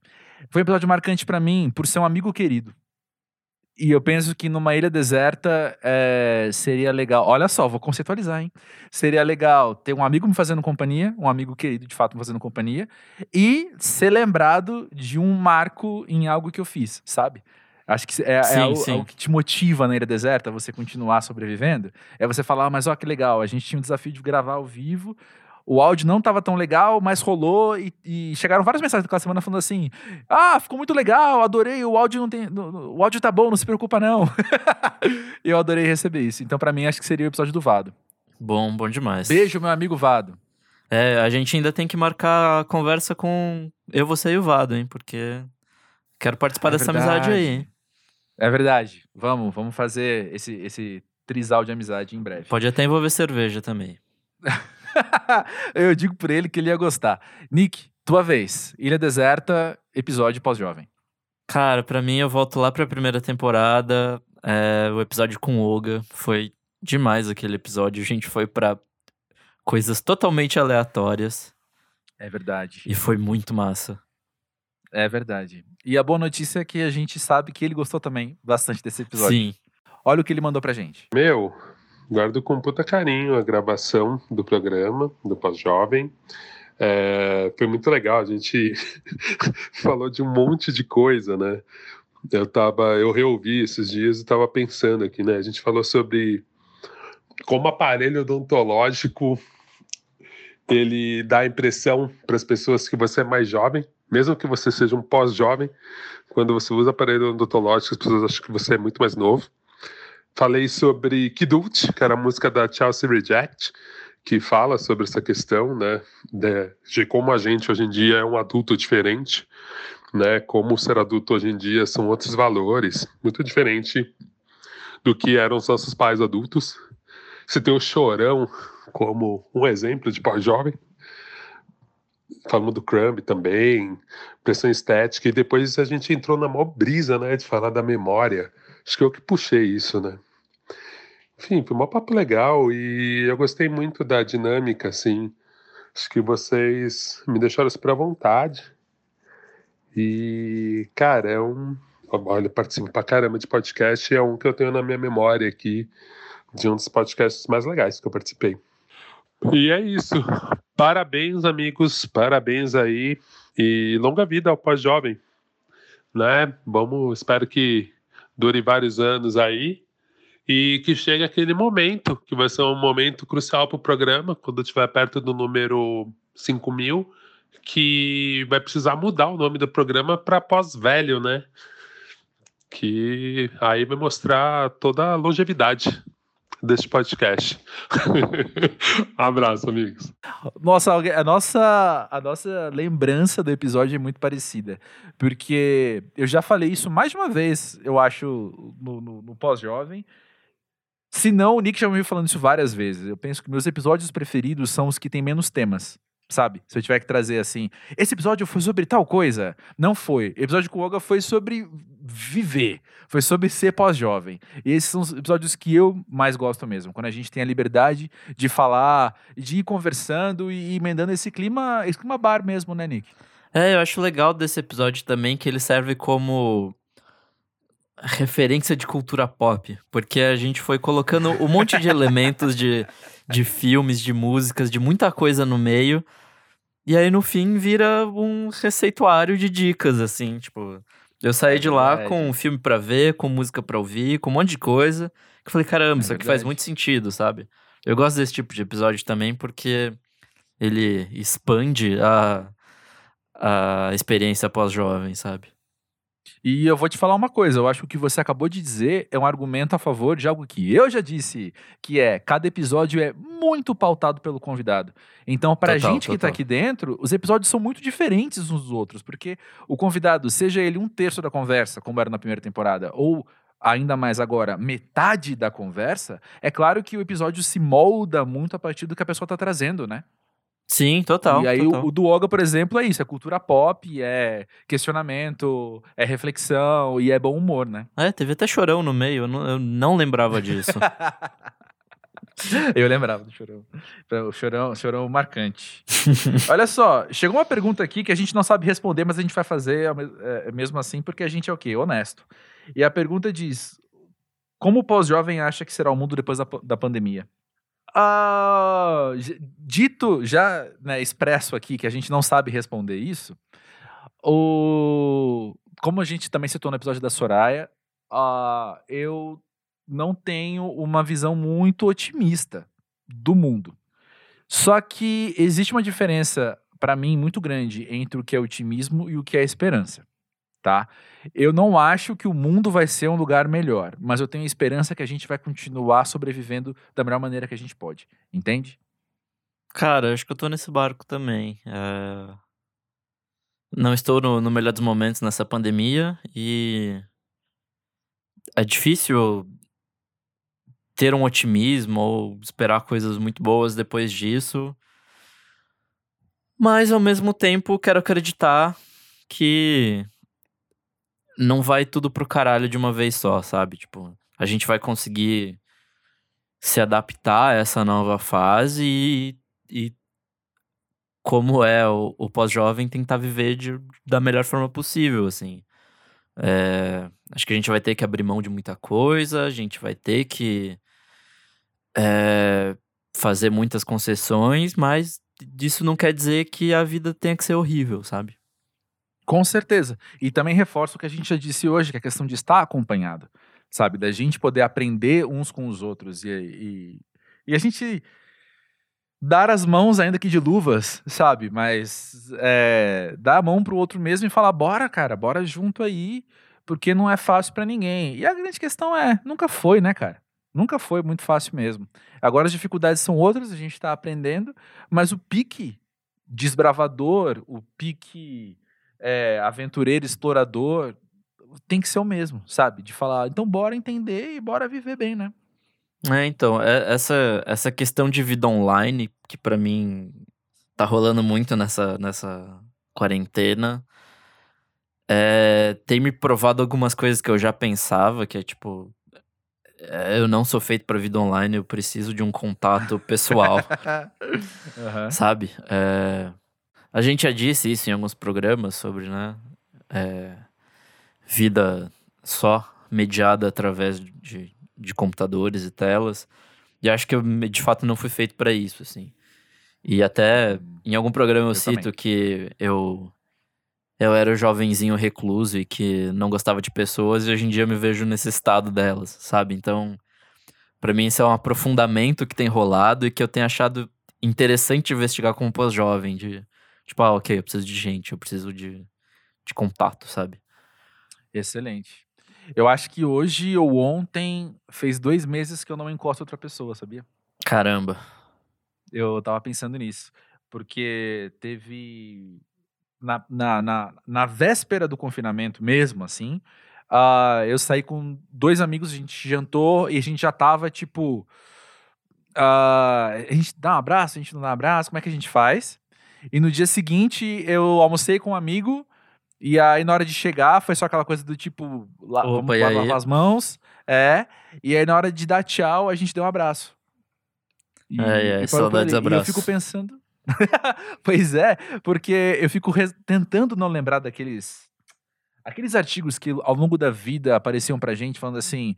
Foi um episódio marcante pra mim por ser um amigo querido. E eu penso que numa ilha deserta é, seria legal. Olha só, vou conceitualizar, hein? Seria legal ter um amigo me fazendo companhia, um amigo querido de fato me fazendo companhia, e ser lembrado de um marco em algo que eu fiz, sabe? Acho que é, é Sim, algo, sim. algo que te motiva na ilha deserta, você continuar sobrevivendo. É você falar, "Ah, mas ó, que legal, a gente tinha um desafio de gravar ao vivo, o áudio não estava tão legal, mas rolou e, e chegaram várias mensagens daquela semana falando assim: Ah, ficou muito legal, adorei, o áudio não tem. O áudio tá bom, não se preocupa, não. Eu adorei receber isso. Então, pra mim, acho que seria o episódio do Vado. Bom, bom demais. Beijo, meu amigo Vado. É, a gente ainda tem que marcar a conversa com eu, você e o Vado, hein? Porque quero participar É dessa amizade aí? É verdade. Vamos, vamos fazer esse, esse trisal de amizade em breve. Pode até envolver cerveja também. eu digo por ele que ele ia gostar. Nick, tua vez. Ilha Deserta, episódio pós-jovem. Cara, pra mim eu volto lá pra primeira temporada. é, o episódio com Olga foi demais aquele episódio. A gente foi pra coisas totalmente aleatórias É verdade. e foi muito massa. É verdade. E a boa notícia é que a gente sabe que ele gostou também bastante desse episódio. Sim. Olha o que ele mandou pra gente. Meu, guardo com puta carinho a gravação do programa, do Pós-Jovem. É, foi muito legal, a gente falou de um monte de coisa, né? Eu tava, eu reouvi esses dias e tava pensando aqui, né? A gente falou sobre como aparelho odontológico ele dá a impressão para as pessoas que você é mais jovem, mesmo que você seja um pós-jovem, quando você usa aparelho odontológico, as pessoas acham que você é muito mais novo. Falei sobre Kidult, que era a música da Chelsea Reject, que fala sobre essa questão, né, de, como a gente hoje em dia é um adulto diferente, né, como ser adulto hoje em dia são outros valores, muito diferente do que eram os nossos pais adultos. Você tem o Chorão como um exemplo de pós-jovem, falamos do Crumb também, pressão estética, e depois a gente entrou na maior brisa, né, de falar da memória. Acho que eu que puxei isso, né. Enfim, foi um papo legal e eu gostei muito da dinâmica, assim. Acho que vocês me deixaram super à vontade. E, cara, é um. Olha, participo pra caramba de podcast, é um que eu tenho na minha memória aqui, de um dos podcasts mais legais que eu participei. E é isso. Parabéns, amigos, parabéns aí e longa vida ao pós-jovem, né? Vamos, espero que dure vários anos aí e que chegue aquele momento, que vai ser um momento crucial para o programa, quando estiver perto do número 5 mil, que vai precisar mudar o nome do programa para pós-velho, né? Que aí vai mostrar toda a longevidade deste podcast. Abraço, amigos. Nossa, a nossa, a nossa lembrança do episódio é muito parecida. Porque eu já falei isso mais de uma vez, eu acho, no, no, no pós-jovem. Se não, o Nick já me viu falando isso várias vezes. Eu penso que meus episódios preferidos são os que têm menos temas sabe? Se eu tiver que trazer assim, esse episódio foi sobre tal coisa, não foi. O episódio com o Olga foi sobre viver, foi sobre ser pós-jovem. E esses são os episódios que eu mais gosto mesmo, quando a gente tem a liberdade de falar, de ir conversando e emendando esse clima, esse clima bar mesmo, né, Nick? É, eu acho legal desse episódio também que ele serve como referência de cultura pop, porque a gente foi colocando um monte de elementos de, de filmes, de músicas, de muita coisa no meio. E aí no fim vira um receituário de dicas, assim, tipo. Eu saí é de lá com um filme para ver, com música para ouvir, com um monte de coisa. Que eu falei, caramba, é isso aqui faz muito sentido, sabe? Eu gosto desse tipo de episódio também porque ele expande a, a experiência pós-jovem, sabe? E eu vou te falar uma coisa, eu acho que o que você acabou de dizer é um argumento a favor de algo que eu já disse, que é cada episódio é muito pautado pelo convidado. Então, para a gente total. que está aqui dentro, os episódios são muito diferentes uns dos outros, porque o convidado, seja ele um terço da conversa, como era na primeira temporada, ou ainda mais agora, metade da conversa, é claro que o episódio se molda muito a partir do que a pessoa está trazendo, né? Sim, total. E aí total. O, o do Oga, por exemplo, é isso: é cultura pop, é questionamento, é reflexão e é bom humor, né? É, teve até chorão no meio, eu não, eu não lembrava disso. eu lembrava do chorão. O chorão, chorão marcante. Olha só, chegou uma pergunta aqui que a gente não sabe responder, mas a gente vai fazer é, mesmo assim, porque a gente é o quê? Honesto. E a pergunta diz: Como o pós-jovem acha que será o mundo depois da, da pandemia? Uh, dito já né, expresso aqui que a gente não sabe responder isso, o, como a gente também citou no episódio da Soraya, uh, eu não tenho uma visão muito otimista do mundo. Só que existe uma diferença, para mim, muito grande entre o que é otimismo e o que é esperança tá? Eu não acho que o mundo vai ser um lugar melhor, mas eu tenho esperança que a gente vai continuar sobrevivendo da melhor maneira que a gente pode, entende? Cara, acho que eu tô nesse barco também. É... Não estou no, no melhor dos momentos nessa pandemia e é difícil ter um otimismo ou esperar coisas muito boas depois disso. Mas ao mesmo tempo quero acreditar que não vai tudo pro caralho de uma vez só, sabe? Tipo, a gente vai conseguir se adaptar a essa nova fase e, e como é o, o pós-jovem, tentar viver de, da melhor forma possível, assim. É, acho que a gente vai ter que abrir mão de muita coisa, a gente vai ter que é, fazer muitas concessões, mas isso não quer dizer que a vida tenha que ser horrível, sabe? Com certeza. E também reforço o que a gente já disse hoje, que é a questão de estar acompanhado, sabe? Da gente poder aprender uns com os outros e, e, e a gente dar as mãos, ainda que de luvas, sabe? Mas é, dar a mão pro outro mesmo e falar: bora, cara, bora junto aí, porque não é fácil para ninguém. E a grande questão é: nunca foi, né, cara? Nunca foi muito fácil mesmo. Agora as dificuldades são outras, a gente está aprendendo, mas o pique desbravador, o pique é, aventureiro, explorador, tem que ser o mesmo, sabe? De falar, então bora entender e bora viver bem, né? É, então, é, essa, essa questão de vida online, que para mim tá rolando muito nessa, nessa quarentena, é, tem me provado algumas coisas que eu já pensava, que é tipo, é, eu não sou feito para vida online, eu preciso de um contato pessoal, uhum. sabe? É, a gente já disse isso em alguns programas sobre, né? É, vida só mediada através de, de computadores e telas. E acho que eu, de fato, não fui feito para isso, assim. E até em algum programa eu, Eu cito também. que eu eu era o jovenzinho recluso e que não gostava de pessoas e hoje em dia eu me vejo nesse estado delas, sabe? Então, pra mim isso é um aprofundamento que tem rolado e que eu tenho achado interessante investigar como pós-jovem, de tipo, ah, OK, eu preciso de gente, eu preciso de de contato, sabe? Excelente. Eu acho que hoje ou ontem fez dois meses que eu não encosto outra pessoa, sabia? Caramba. Eu tava pensando nisso. Porque teve. Na, na, na, na véspera do confinamento mesmo, assim, ah, eu saí com dois amigos, a gente jantou e a gente já tava tipo. ah, a gente dá um abraço, a gente não dá um abraço, como é que a gente faz? E no dia seguinte eu almocei com um amigo. E aí, na hora de chegar, foi só aquela coisa do tipo, lá, Opa, vamos aí? lavar as mãos. É. E aí, na hora de dar tchau, a gente deu um abraço. E, Ai, ai, e saudades ali. E eu abraço. fico pensando. pois é, porque eu fico tentando não lembrar daqueles. Aqueles artigos que ao longo da vida apareciam pra gente falando assim.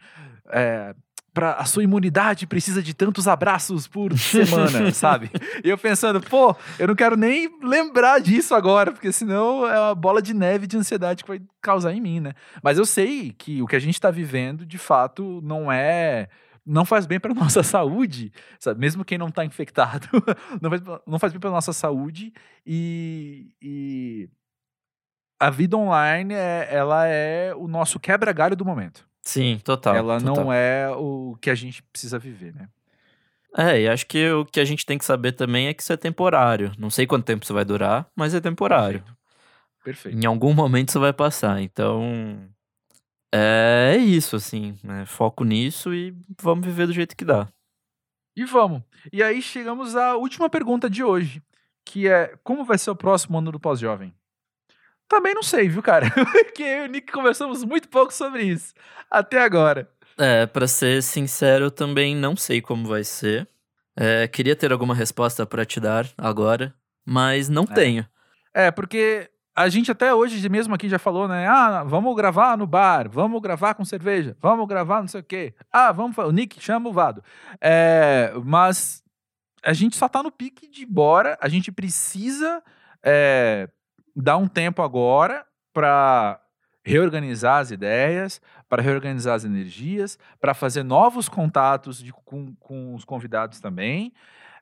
É, pra, a sua imunidade precisa de tantos abraços por semana, sabe? E eu pensando, pô, eu não quero nem lembrar disso agora, porque senão é uma bola de neve de ansiedade que vai causar em mim, né? Mas eu sei que o que a gente tá vivendo, de fato, não é. Não faz bem para nossa saúde, sabe? Mesmo quem não tá infectado, não faz, não faz bem para nossa saúde e, e a vida online é, ela é o nosso quebra-galho do momento. Sim, total. ela total. não é o que a gente precisa viver, né? É, e acho que o que a gente tem que saber também é que isso é temporário. Não sei quanto tempo isso vai durar, mas é temporário. Perfeito. Em algum momento isso vai passar. Então, é isso, assim. né? Foco nisso e vamos viver do jeito que dá. E vamos. E aí chegamos à última pergunta de hoje, que é como vai ser o próximo ano do pós-jovem? Também não sei, viu, cara? Porque eu e o Nick conversamos muito pouco sobre isso até agora. É, pra ser sincero, eu também não sei como vai ser. É, queria ter alguma resposta pra te dar agora, mas não tenho. É, porque a gente até hoje mesmo aqui já falou, né? Ah, vamos gravar no bar, vamos gravar com cerveja, vamos gravar não sei o quê. Ah, vamos. O Nick chama o Vado. É, mas a gente só tá no pique de bora. A gente precisa é, dar um tempo agora para reorganizar as ideias, para reorganizar as energias, para fazer novos contatos de- com, com os convidados também.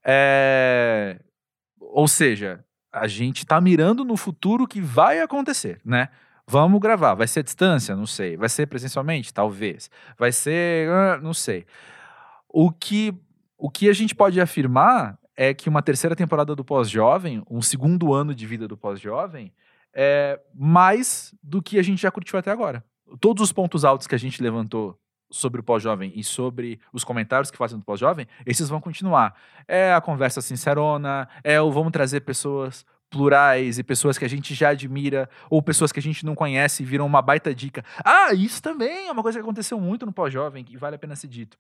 É, ou seja, a gente tá mirando no futuro que vai acontecer, né? Vamos gravar. Vai ser distância? Não sei. Vai ser presencialmente? Talvez. Vai ser. ah, Não sei. O que, o que a gente pode afirmar é que uma terceira temporada do Pós-Jovem, um segundo ano de vida do Pós-Jovem, é mais do que a gente já curtiu até agora. Todos os pontos altos que a gente levantou sobre o pós-jovem e sobre os comentários que fazem do pós-jovem, esses vão continuar. É a conversa sincerona, é o vamos trazer pessoas plurais e pessoas que a gente já admira ou pessoas que a gente não conhece e viram uma baita dica. Ah, isso também é uma coisa que aconteceu muito no pós-jovem que vale a pena ser dito.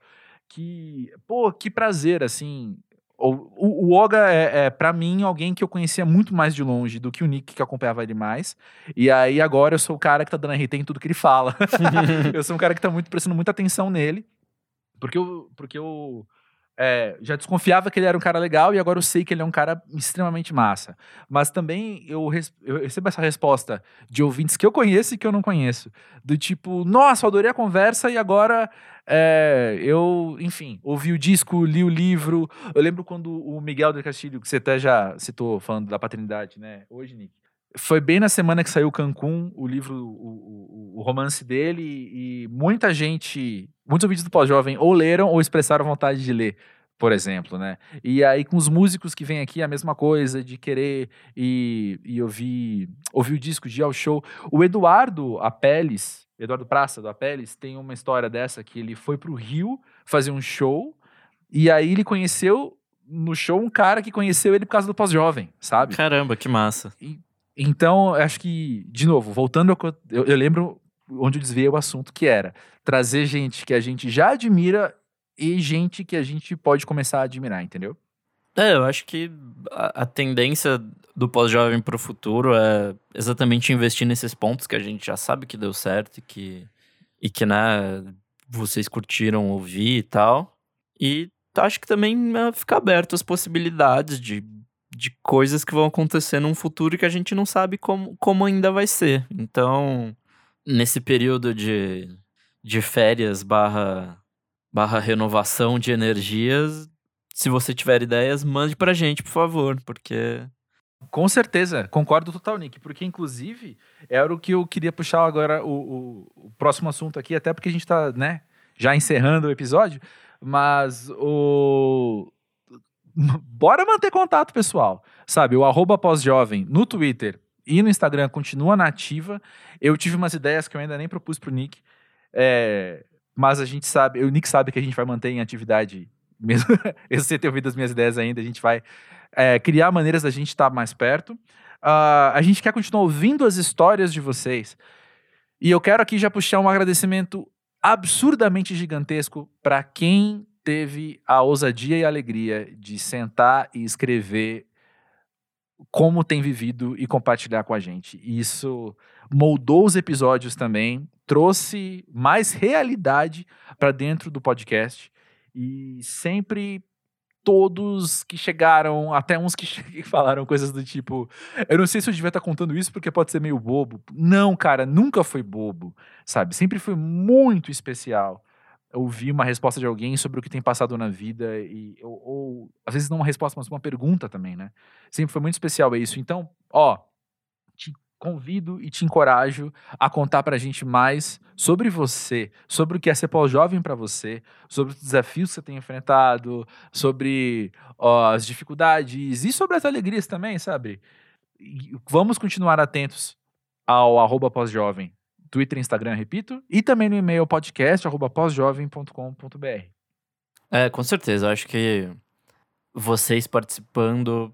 Que, pô, que prazer, assim. O, o, Oga é, é para mim, alguém que eu conhecia muito mais de longe do que o Nick, que acompanhava ele mais. E aí agora eu sou o cara que tá dando RT em tudo que ele fala. eu sou um cara que tá muito prestando muita atenção nele. Porque eu, porque eu é, já desconfiava que ele era um cara legal e agora eu sei que ele é um cara extremamente massa. Mas também eu, eu recebo essa resposta de ouvintes que eu conheço e que eu não conheço. Do tipo, nossa, eu adorei a conversa e agora é, eu, enfim, ouvi o disco, li o livro. Eu lembro quando o Miguel del Castilho, que você até já citou falando da paternidade, né? Hoje, Nick. Foi bem na semana que saiu Cancún, o livro, o, o- o romance dele, e muita gente, muitos ouvintes do pós-jovem ou leram ou expressaram vontade de ler, por exemplo, né? E aí com os músicos que vêm aqui, a mesma coisa, de querer e, e ouvir, ouvir o disco, de ir ao show. O Eduardo Apeles, Eduardo Praça do Apeles, tem uma história dessa, que ele foi pro Rio fazer um show, e aí ele conheceu no show um cara que conheceu ele por causa do pós-jovem, sabe? Caramba, que massa. Então, eu acho que, de novo, voltando eu, eu lembro onde eu desviei o assunto, que era trazer gente que a gente já admira e gente que a gente pode começar a admirar, entendeu? É, eu acho que a, a tendência do pós-jovem pro futuro é exatamente investir nesses pontos que a gente já sabe que deu certo e que, e que né, vocês curtiram ouvir e tal. E acho que também é ficar aberto às possibilidades de de coisas que vão acontecer num futuro que a gente não sabe como, como ainda vai ser. Então, nesse período de, de férias barra, barra renovação de energias, se você tiver ideias, mande pra gente, por favor, porque Com certeza, concordo total, Nick, porque inclusive era o que eu queria puxar agora o, o- o próximo assunto aqui, até porque a gente tá, né, já encerrando o episódio, mas o bora manter contato, pessoal. Sabe, o arroba pós-jovem no Twitter e no Instagram continua na ativa. Eu tive umas ideias que eu ainda nem propus pro Nick, é, mas a gente sabe, o Nick sabe que a gente vai manter em atividade mesmo. sei ter ouvido as minhas ideias ainda, a gente vai é, criar maneiras da gente estar mais perto. Ah, a gente quer continuar ouvindo as histórias de vocês. E eu quero aqui já puxar um agradecimento absurdamente gigantesco para quem teve a ousadia e a alegria de sentar e escrever como tem vivido e compartilhar com a gente. Isso moldou os episódios também, trouxe mais realidade para dentro do podcast e sempre todos que chegaram, até uns que, falaram coisas do tipo, eu não sei se eu devia estar contando isso porque pode ser meio bobo. Não, cara, nunca foi bobo, sabe? Sempre foi muito especial ouvir uma resposta de alguém sobre o que tem passado na vida e ou, ou, às vezes não uma resposta, mas uma pergunta também, né? Sempre foi muito especial isso. Então, ó, te convido e te encorajo a contar pra gente mais sobre você, sobre o que é ser pós-jovem pra você, sobre os desafios que você tem enfrentado, sobre ó, as dificuldades e sobre as alegrias também, sabe? E vamos continuar atentos ao arroba pós-jovem, Twitter e Instagram, repito, e também no e-mail podcast arroba pós-jovem.com.br. É, com certeza. Eu acho que vocês participando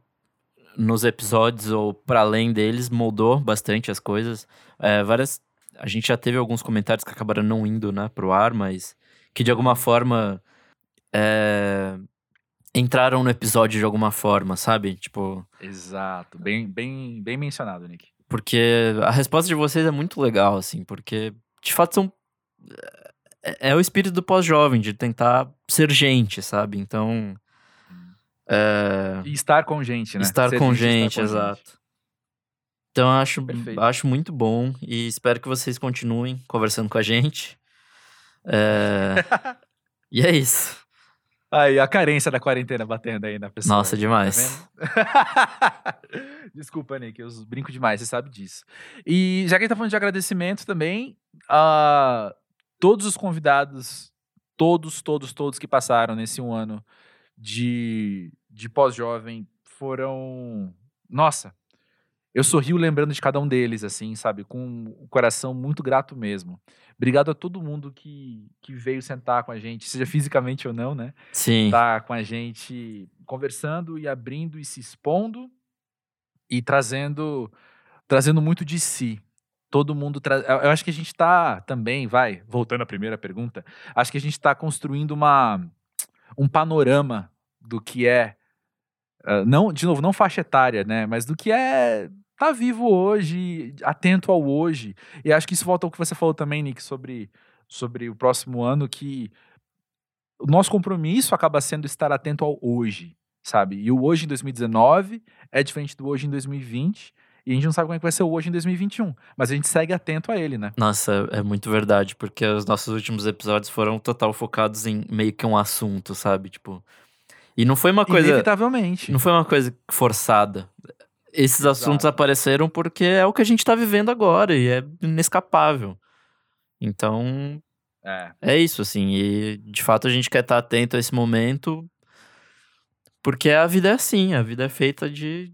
nos episódios ou para além deles moldou bastante as coisas. É, várias. A gente já teve alguns comentários que acabaram não indo, né, pro ar, mas que de alguma forma é, entraram no episódio de alguma forma, sabe? Tipo, Exato, bem, bem, bem mencionado, Nick. Porque a resposta de vocês é muito legal, assim, porque de fato são. É, é o espírito do pós-jovem, de tentar ser gente, sabe? Então. É, E estar com gente, né? Estar com gente, gente, estar com exato. Então eu acho, Perfeito. acho muito bom e espero que vocês continuem conversando com a gente. É, e é isso. Aí, a carência da quarentena batendo aí na pessoa. Nossa, tá demais. vendo? Desculpa, Nick, eu brinco demais, você sabe disso. E já que a gente tá falando de agradecimento também, a todos os convidados, todos, todos, todos que passaram nesse um ano de, de pós-jovem foram. Nossa, eu sorrio lembrando de cada um deles, assim, sabe? Com o coração muito grato mesmo. Obrigado a todo mundo que, que veio sentar com a gente, seja fisicamente ou não, né? Sim. tá com a gente conversando e abrindo e se expondo e trazendo trazendo muito de si. Todo mundo tra... eu acho que a gente tá também, vai, voltando à primeira pergunta, acho que a gente está construindo uma um panorama do que é ah, não, de novo, não faixa etária, né, mas do que é tá vivo hoje, atento ao hoje. E acho que isso volta ao que você falou também, Nick, sobre sobre o próximo ano que o nosso compromisso acaba sendo estar atento ao hoje, sabe? E o hoje em 2019 é diferente do hoje em 2020. E a gente não sabe como é que vai ser o hoje em 2021. Mas a gente segue atento a ele, né? Nossa, é muito verdade, porque os nossos últimos episódios foram total focados em meio que um assunto, sabe? Tipo. E não foi uma coisa. Inevitavelmente. Não foi uma coisa forçada. Esses assuntos Exato. apareceram porque é o que a gente tá vivendo agora e é inescapável. Então, É. É isso, assim. E de fato a gente quer estar atento a esse momento. Porque a vida é assim, a vida é feita de,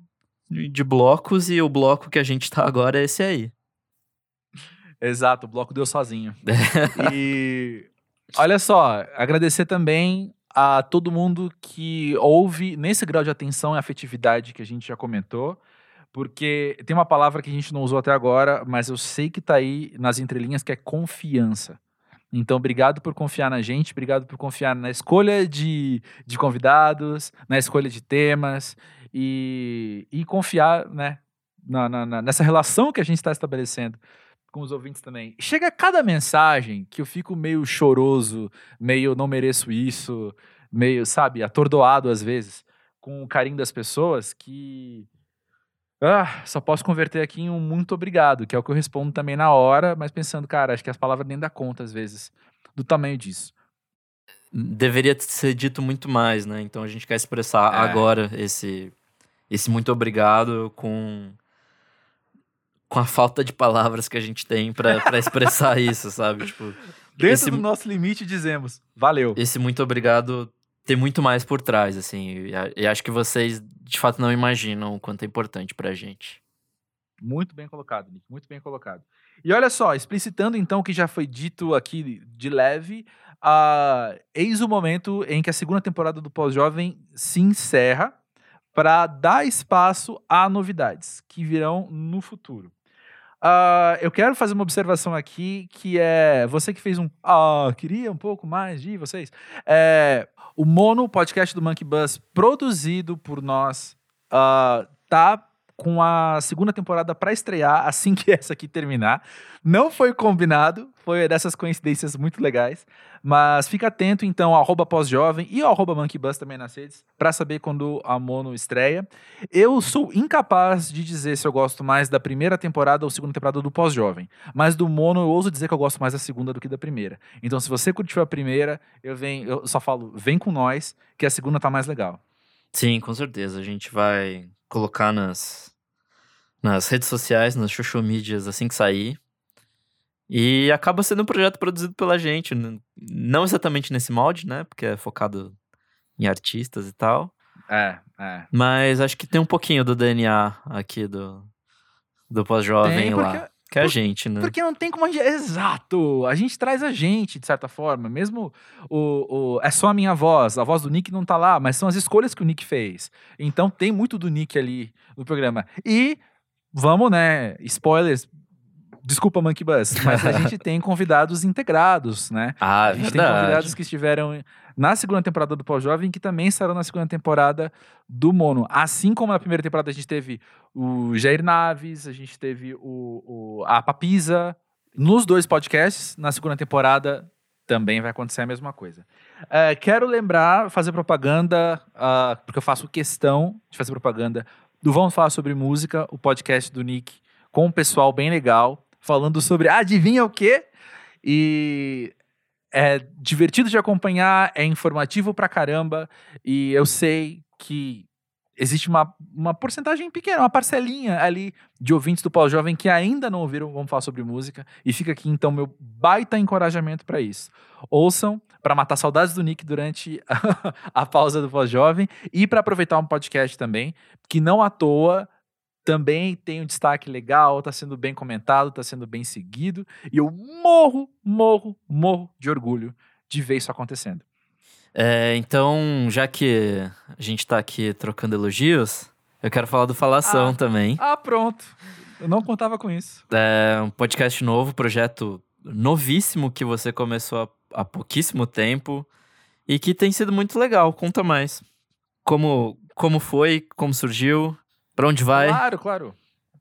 de blocos e o bloco que a gente tá agora é esse aí. Exato, o bloco deu sozinho. e olha só, agradecer também a todo mundo que ouve nesse grau de atenção e afetividade que a gente já comentou, porque tem uma palavra que a gente não usou até agora, mas eu sei que tá aí nas entrelinhas que é confiança. Então, obrigado por confiar na gente, obrigado por confiar na escolha de, de convidados, na escolha de temas e, e confiar né, na- na- nessa relação que a gente está estabelecendo com os ouvintes também. Chega cada mensagem que eu fico meio choroso, meio não mereço isso, meio, sabe, atordoado às vezes, com o carinho das pessoas que. Ah, só posso converter aqui em um muito obrigado, que é o que eu respondo também na hora, mas pensando, cara, acho que as palavras nem dá conta às vezes do tamanho disso. Deveria ser dito muito mais, né? Então a gente quer expressar É. agora esse, esse muito obrigado com, com a falta de palavras que a gente tem pra pra expressar isso, sabe? Tipo, Dentro Esse- do nosso limite, dizemos, valeu. esse muito obrigado tem muito mais por trás, assim. E, acho que vocês, de fato, não imaginam o quanto é importante pra gente. Muito bem colocado, Nick. Muito bem colocado. E olha só, explicitando então o que já foi dito aqui de leve, ah, eis o momento em que a segunda temporada do Pós-Jovem se encerra para dar espaço a novidades que virão no futuro. Ah, eu quero fazer uma observação aqui que é você que fez um ah, queria um pouco mais de vocês. É, o Mono, podcast do Monkey Bus, produzido por nós, ah, tá com a segunda temporada para estrear assim que essa aqui terminar. Não foi combinado, foi dessas coincidências muito legais. Mas fica atento então arroba pós-jovem e ao arroba monkeybus também nas redes para saber quando a Mono estreia. Eu sou incapaz de dizer se eu gosto mais da primeira temporada ou segunda temporada do pós-jovem. Mas do Mono eu ouso dizer que eu gosto mais da segunda do que da primeira. Então se você curtiu a primeira, eu, venho, eu só falo, vem com nós, que a segunda tá mais legal. Sim, com certeza. A gente vai colocar nas, nas redes sociais, nas social medias assim que sair. E acaba sendo um projeto produzido pela gente. Não exatamente nesse molde, né? Porque é focado em artistas e tal. É, é. Mas acho que tem um pouquinho do DNA aqui do, do pós-jovem lá. Que é a gente, né? Porque não tem como a gente. Exato! A gente traz a gente, de certa forma. Mesmo o, o- É só a minha voz. A voz do Nick não tá lá, mas são as escolhas que o Nick fez. Então tem muito do Nick ali no programa. E vamos, né? Spoilers. Desculpa, Monkey Bus, mas a gente tem convidados integrados, né? Ah, A gente tem verdade. convidados que estiveram na segunda temporada do Pós-Jovem que também estarão na segunda temporada do Mono. Assim como na primeira temporada a gente teve o Jair Naves, a gente teve o, o- a Papisa. Nos dois podcasts, na segunda temporada também vai acontecer a mesma coisa. É, quero lembrar, fazer propaganda, ah, porque eu faço questão de fazer propaganda do Vamos Falar Sobre Música, o podcast do Nick, com um pessoal bem legal, falando sobre adivinha o quê? E é divertido de acompanhar, é informativo pra caramba, e eu sei que existe uma, uma porcentagem pequena, uma parcelinha ali de ouvintes do Pós-Jovem que ainda não ouviram Vamos Falar Sobre Música, e fica aqui então meu baita encorajamento pra isso. Ouçam pra matar saudades do Nick durante a, a pausa do Pós-Jovem e pra aproveitar um podcast também, que não à toa também tem um destaque legal, tá sendo bem comentado, tá sendo bem seguido, e eu morro, morro, morro de orgulho de ver isso acontecendo. É, então, já que a gente tá aqui trocando elogios, eu quero falar do Falação Ah. também. Ah, pronto. Eu não contava com isso. É um podcast novo, projeto novíssimo que você começou há, há pouquíssimo tempo e que tem sido muito legal. Conta mais. Como, como foi, como surgiu, pra onde vai? Claro, claro.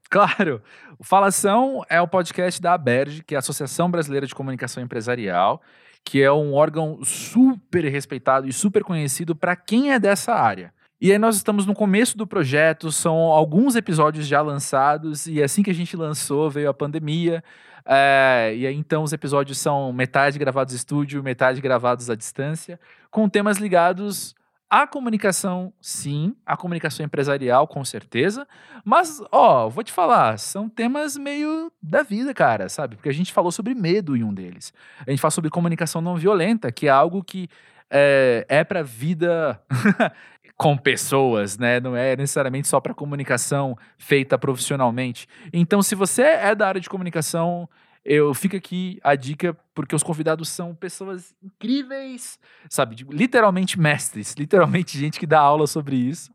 Claro. O Falação é o podcast da ABERJ, que é a Associação Brasileira de Comunicação Empresarial, que é um órgão super respeitado e super conhecido para quem é dessa área. E aí nós estamos no começo do projeto, são alguns episódios já lançados, e assim que a gente lançou veio a pandemia. é, e aí então os episódios são metade gravados em estúdio, metade gravados à distância, com temas ligados à comunicação, sim, à comunicação empresarial, com certeza, mas, ó, vou te falar, são temas meio da vida, cara, sabe? Porque a gente falou sobre medo em um deles. A gente fala sobre comunicação não violenta, que é algo que é, é para vida com pessoas, né? Não é necessariamente só para comunicação feita profissionalmente. Então, se você é da área de comunicação, eu fico aqui a dica, porque os convidados são pessoas incríveis, sabe? Literalmente mestres, literalmente gente que dá aula sobre isso.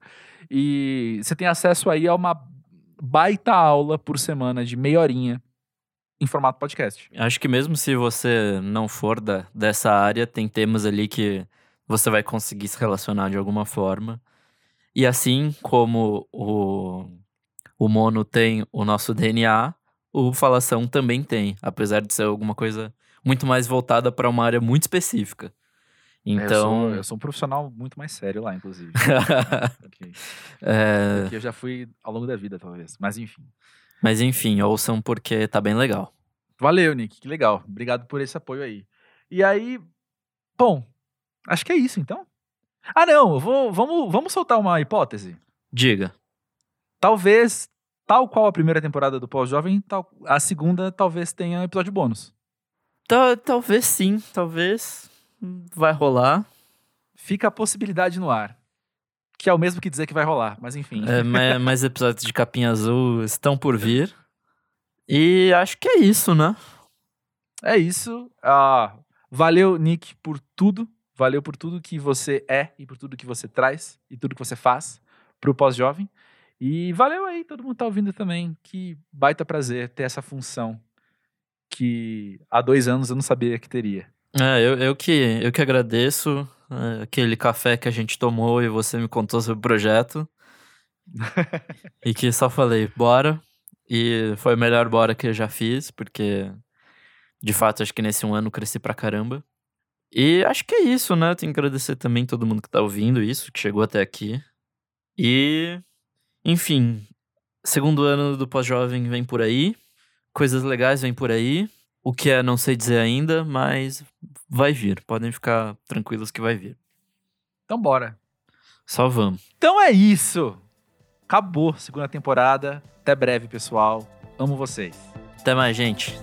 E você tem acesso aí a uma baita aula por semana de meia horinha em formato podcast. Acho que mesmo se você não for da, dessa área, tem temas ali que você vai conseguir se relacionar de alguma forma. E assim como o, o Mono tem o nosso DNA, o Falação também tem, apesar de ser alguma coisa muito mais voltada para uma área muito específica. É, eu, Então, sou, eu sou um profissional muito mais sério lá, inclusive. Ok. é, Porque eu já fui ao longo da vida, talvez. Mas enfim. mas enfim, ouçam porque tá bem legal. Valeu, Nick. Que legal. Obrigado por esse apoio aí. E aí, bom, acho que é isso então. Ah, não, vou, vamos, vamos soltar uma hipótese. Diga. Talvez, tal qual a primeira temporada do Pós-Jovem, tal- a segunda talvez tenha episódio bônus. Ta- talvez sim, talvez vai rolar. Fica a possibilidade no ar. Que é o mesmo que dizer que vai rolar, mas enfim. É, ma- mais episódios de Capinha Azul estão por vir. E acho que é isso, né? É isso. Ah, valeu, Nick, por tudo. Valeu por tudo que você é e por tudo que você traz e tudo que você faz pro pós-jovem. E valeu aí, todo mundo tá ouvindo também. Que baita prazer ter essa função que há dois anos eu não sabia que teria. É, eu, eu, que, eu que agradeço é, aquele café que a gente tomou e você me contou sobre o projeto. e que só falei, bora. E foi o melhor bora que eu já fiz, porque de fato acho que nesse um ano cresci pra caramba. E acho que é isso, né? Tenho que agradecer também todo mundo que tá ouvindo isso, que chegou até aqui. E, enfim, segundo ano do pós-jovem vem por aí. Coisas legais vêm por aí. O que é, não sei dizer ainda, mas vai vir. Podem ficar tranquilos que vai vir. Então bora. Só vamos. Então é isso. Acabou a segunda temporada. Até breve, pessoal. Amo vocês. Até mais, gente.